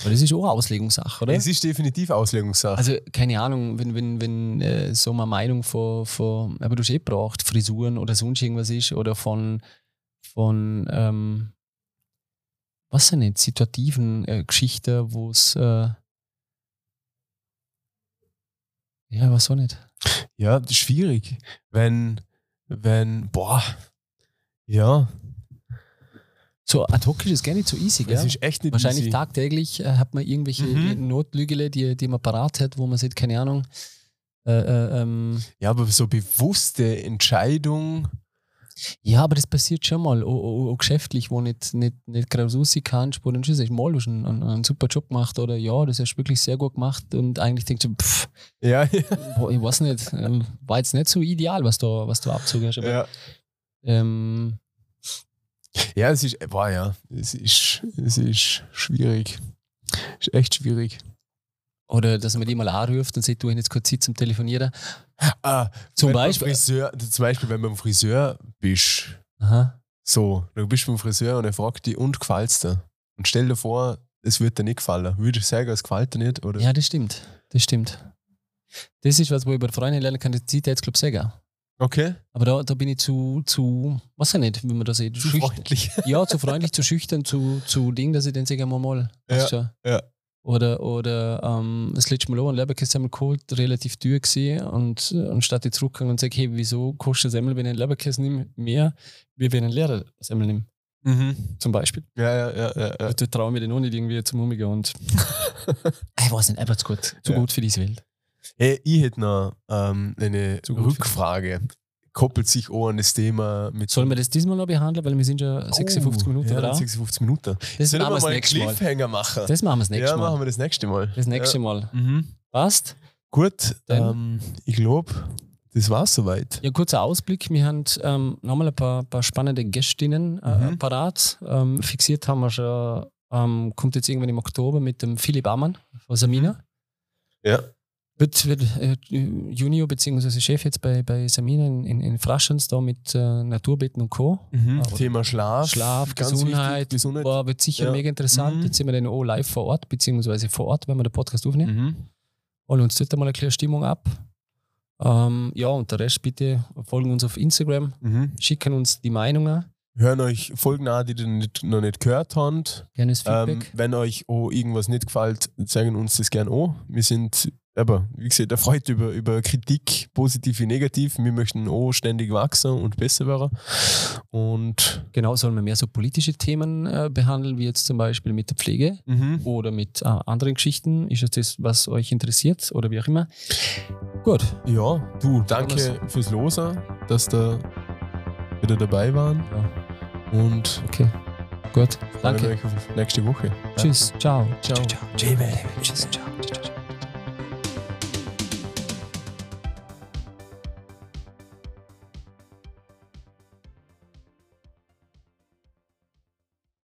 Weil das ist auch Auslegungssache, oder? Es ist definitiv Auslegungssache. Also, keine Ahnung, wenn, wenn, wenn äh, so eine Meinung von, von aber du hast eh gebraucht, Frisuren oder sonst irgendwas ist, oder von, von ähm, was denn nicht, situativen äh, Geschichten, wo es, äh, ja, was auch nicht. ja, das ist schwierig. Wenn, wenn, boah, ja, So ad hoc ist es gar nicht so easy, es gell? ist echt nicht Wahrscheinlich easy. tagtäglich äh, hat man irgendwelche Mhm. Notlügele, die, die man parat hat, wo man sieht, keine Ahnung, äh, äh, ähm, Ja, aber so bewusste Entscheidung, Ja, aber das passiert schon mal, auch, auch, auch geschäftlich, wo nicht, nicht, nicht gerade raus kannst, wo dann schon sagst, mal, du hast einen, einen, einen super Job gemacht oder ja, das hast du wirklich sehr gut gemacht und eigentlich denkst du, pff, ja, ja, boah, ich weiß nicht, ähm, war jetzt nicht so ideal, was du, was du abzogen hast. Aber, ja. ähm, Ja, es ist, boah, ja, es ist, es ist schwierig. Es ist echt schwierig. Oder dass man die mal anruft und sagt, du hast jetzt kurz Zeit zum Telefonieren. Ah, Zum Beispiel. Friseur, zum Beispiel, wenn du beim Friseur bist, Aha. so, du bist beim Friseur und er fragt dich, und gefällt's dir? Und stell dir vor, es wird dir nicht gefallen. Würdest du sagen, es gefällt dir nicht? Oder? Ja, das stimmt. Das stimmt. Das ist was, wo ich bei der Freundin lernen kann, das zieht jetzt, glaube ich, sagen. Okay. Aber da, da bin ich zu, zu, weiß ich nicht, wie man das sieht. Zu schüchtern. freundlich. Ja, zu freundlich, zu schüchtern, zu, zu Ding, dass ich den sage, mal mal. Ja, ja. Oder, oder ähm, das letzte Mal auch ein Leberkäse geholt, relativ teuer gewesen. Und äh, anstatt ich zurückgegangen und sage, hey, wieso kostet ein Semmel, wenn ich einen Leberkäse nehme, mehr, wie wenn ich einen leeren Semmel nehme, Mhm. zum Beispiel. Ja, ja, ja, ja. ja. Da traue ich mir den auch nicht irgendwie zum Umgehen. Und ich weiß nicht, einfach zu gut. Zu Ja. gut für diese Welt. Hey, ich hätte noch ähm, eine Rückfrage. Koppelt sich auch an das Thema mit. Sollen wir das diesmal noch behandeln? Weil wir sind schon 56 Oh, Minuten ja, dran. 56 Minuten. Das Sollen machen wir mal einen nächste Mal. Cliffhanger machen? Das machen wir das nächste ja, Mal. machen wir das nächste Mal. Das nächste ja. Mal. Mhm. Passt? Gut, ähm, ich glaube, das war's soweit. Ja, kurzer Ausblick. Wir haben ähm, nochmal ein paar, paar spannende Gästinnen äh, Mhm. parat. Ähm, fixiert haben wir schon, ähm, kommt jetzt irgendwann im Oktober mit dem Philipp Ammann von Samina. Ja. Wird, wird äh, Junior bzw. Chef jetzt bei, bei Samina in, in, in Fraschens da mit äh, Naturbeeten und Co. Mhm. Aber- Thema Schlaf. Schlaf, Gesundheit, Gesundheit. Boah, wird sicher Ja. mega interessant. Mhm. Jetzt sind wir dann auch live vor Ort, beziehungsweise vor Ort, wenn wir den Podcast aufnehmen. Mhm. Holen uns dort mal eine kleine Stimmung ab. Ähm, ja, und der Rest bitte folgen uns auf Instagram, Mhm. schicken uns die Meinungen, Hören euch Folgen an, die ihr nicht, noch nicht gehört habt. gerne das Ähm, Feedback. wenn euch auch irgendwas nicht gefällt, sagen uns das gerne auch. Wir sind, aber wie gesagt, erfreut über, über Kritik, positiv wie negativ. Wir möchten auch ständig wachsen und besser werden. Und Genau, sollen wir mehr so politische Themen äh, behandeln, wie jetzt zum Beispiel mit der Pflege mhm. oder mit äh, anderen Geschichten? Ist das das, was euch interessiert oder wie auch immer? Gut, ja, du, danke fürs Losen, dass da wieder dabei waren. Ja. Und okay. Gut, danke. euch auf nächste Woche. Tschüss, ciao. Ciao. Ciao. Tschüss, ciao. ciao, ciao.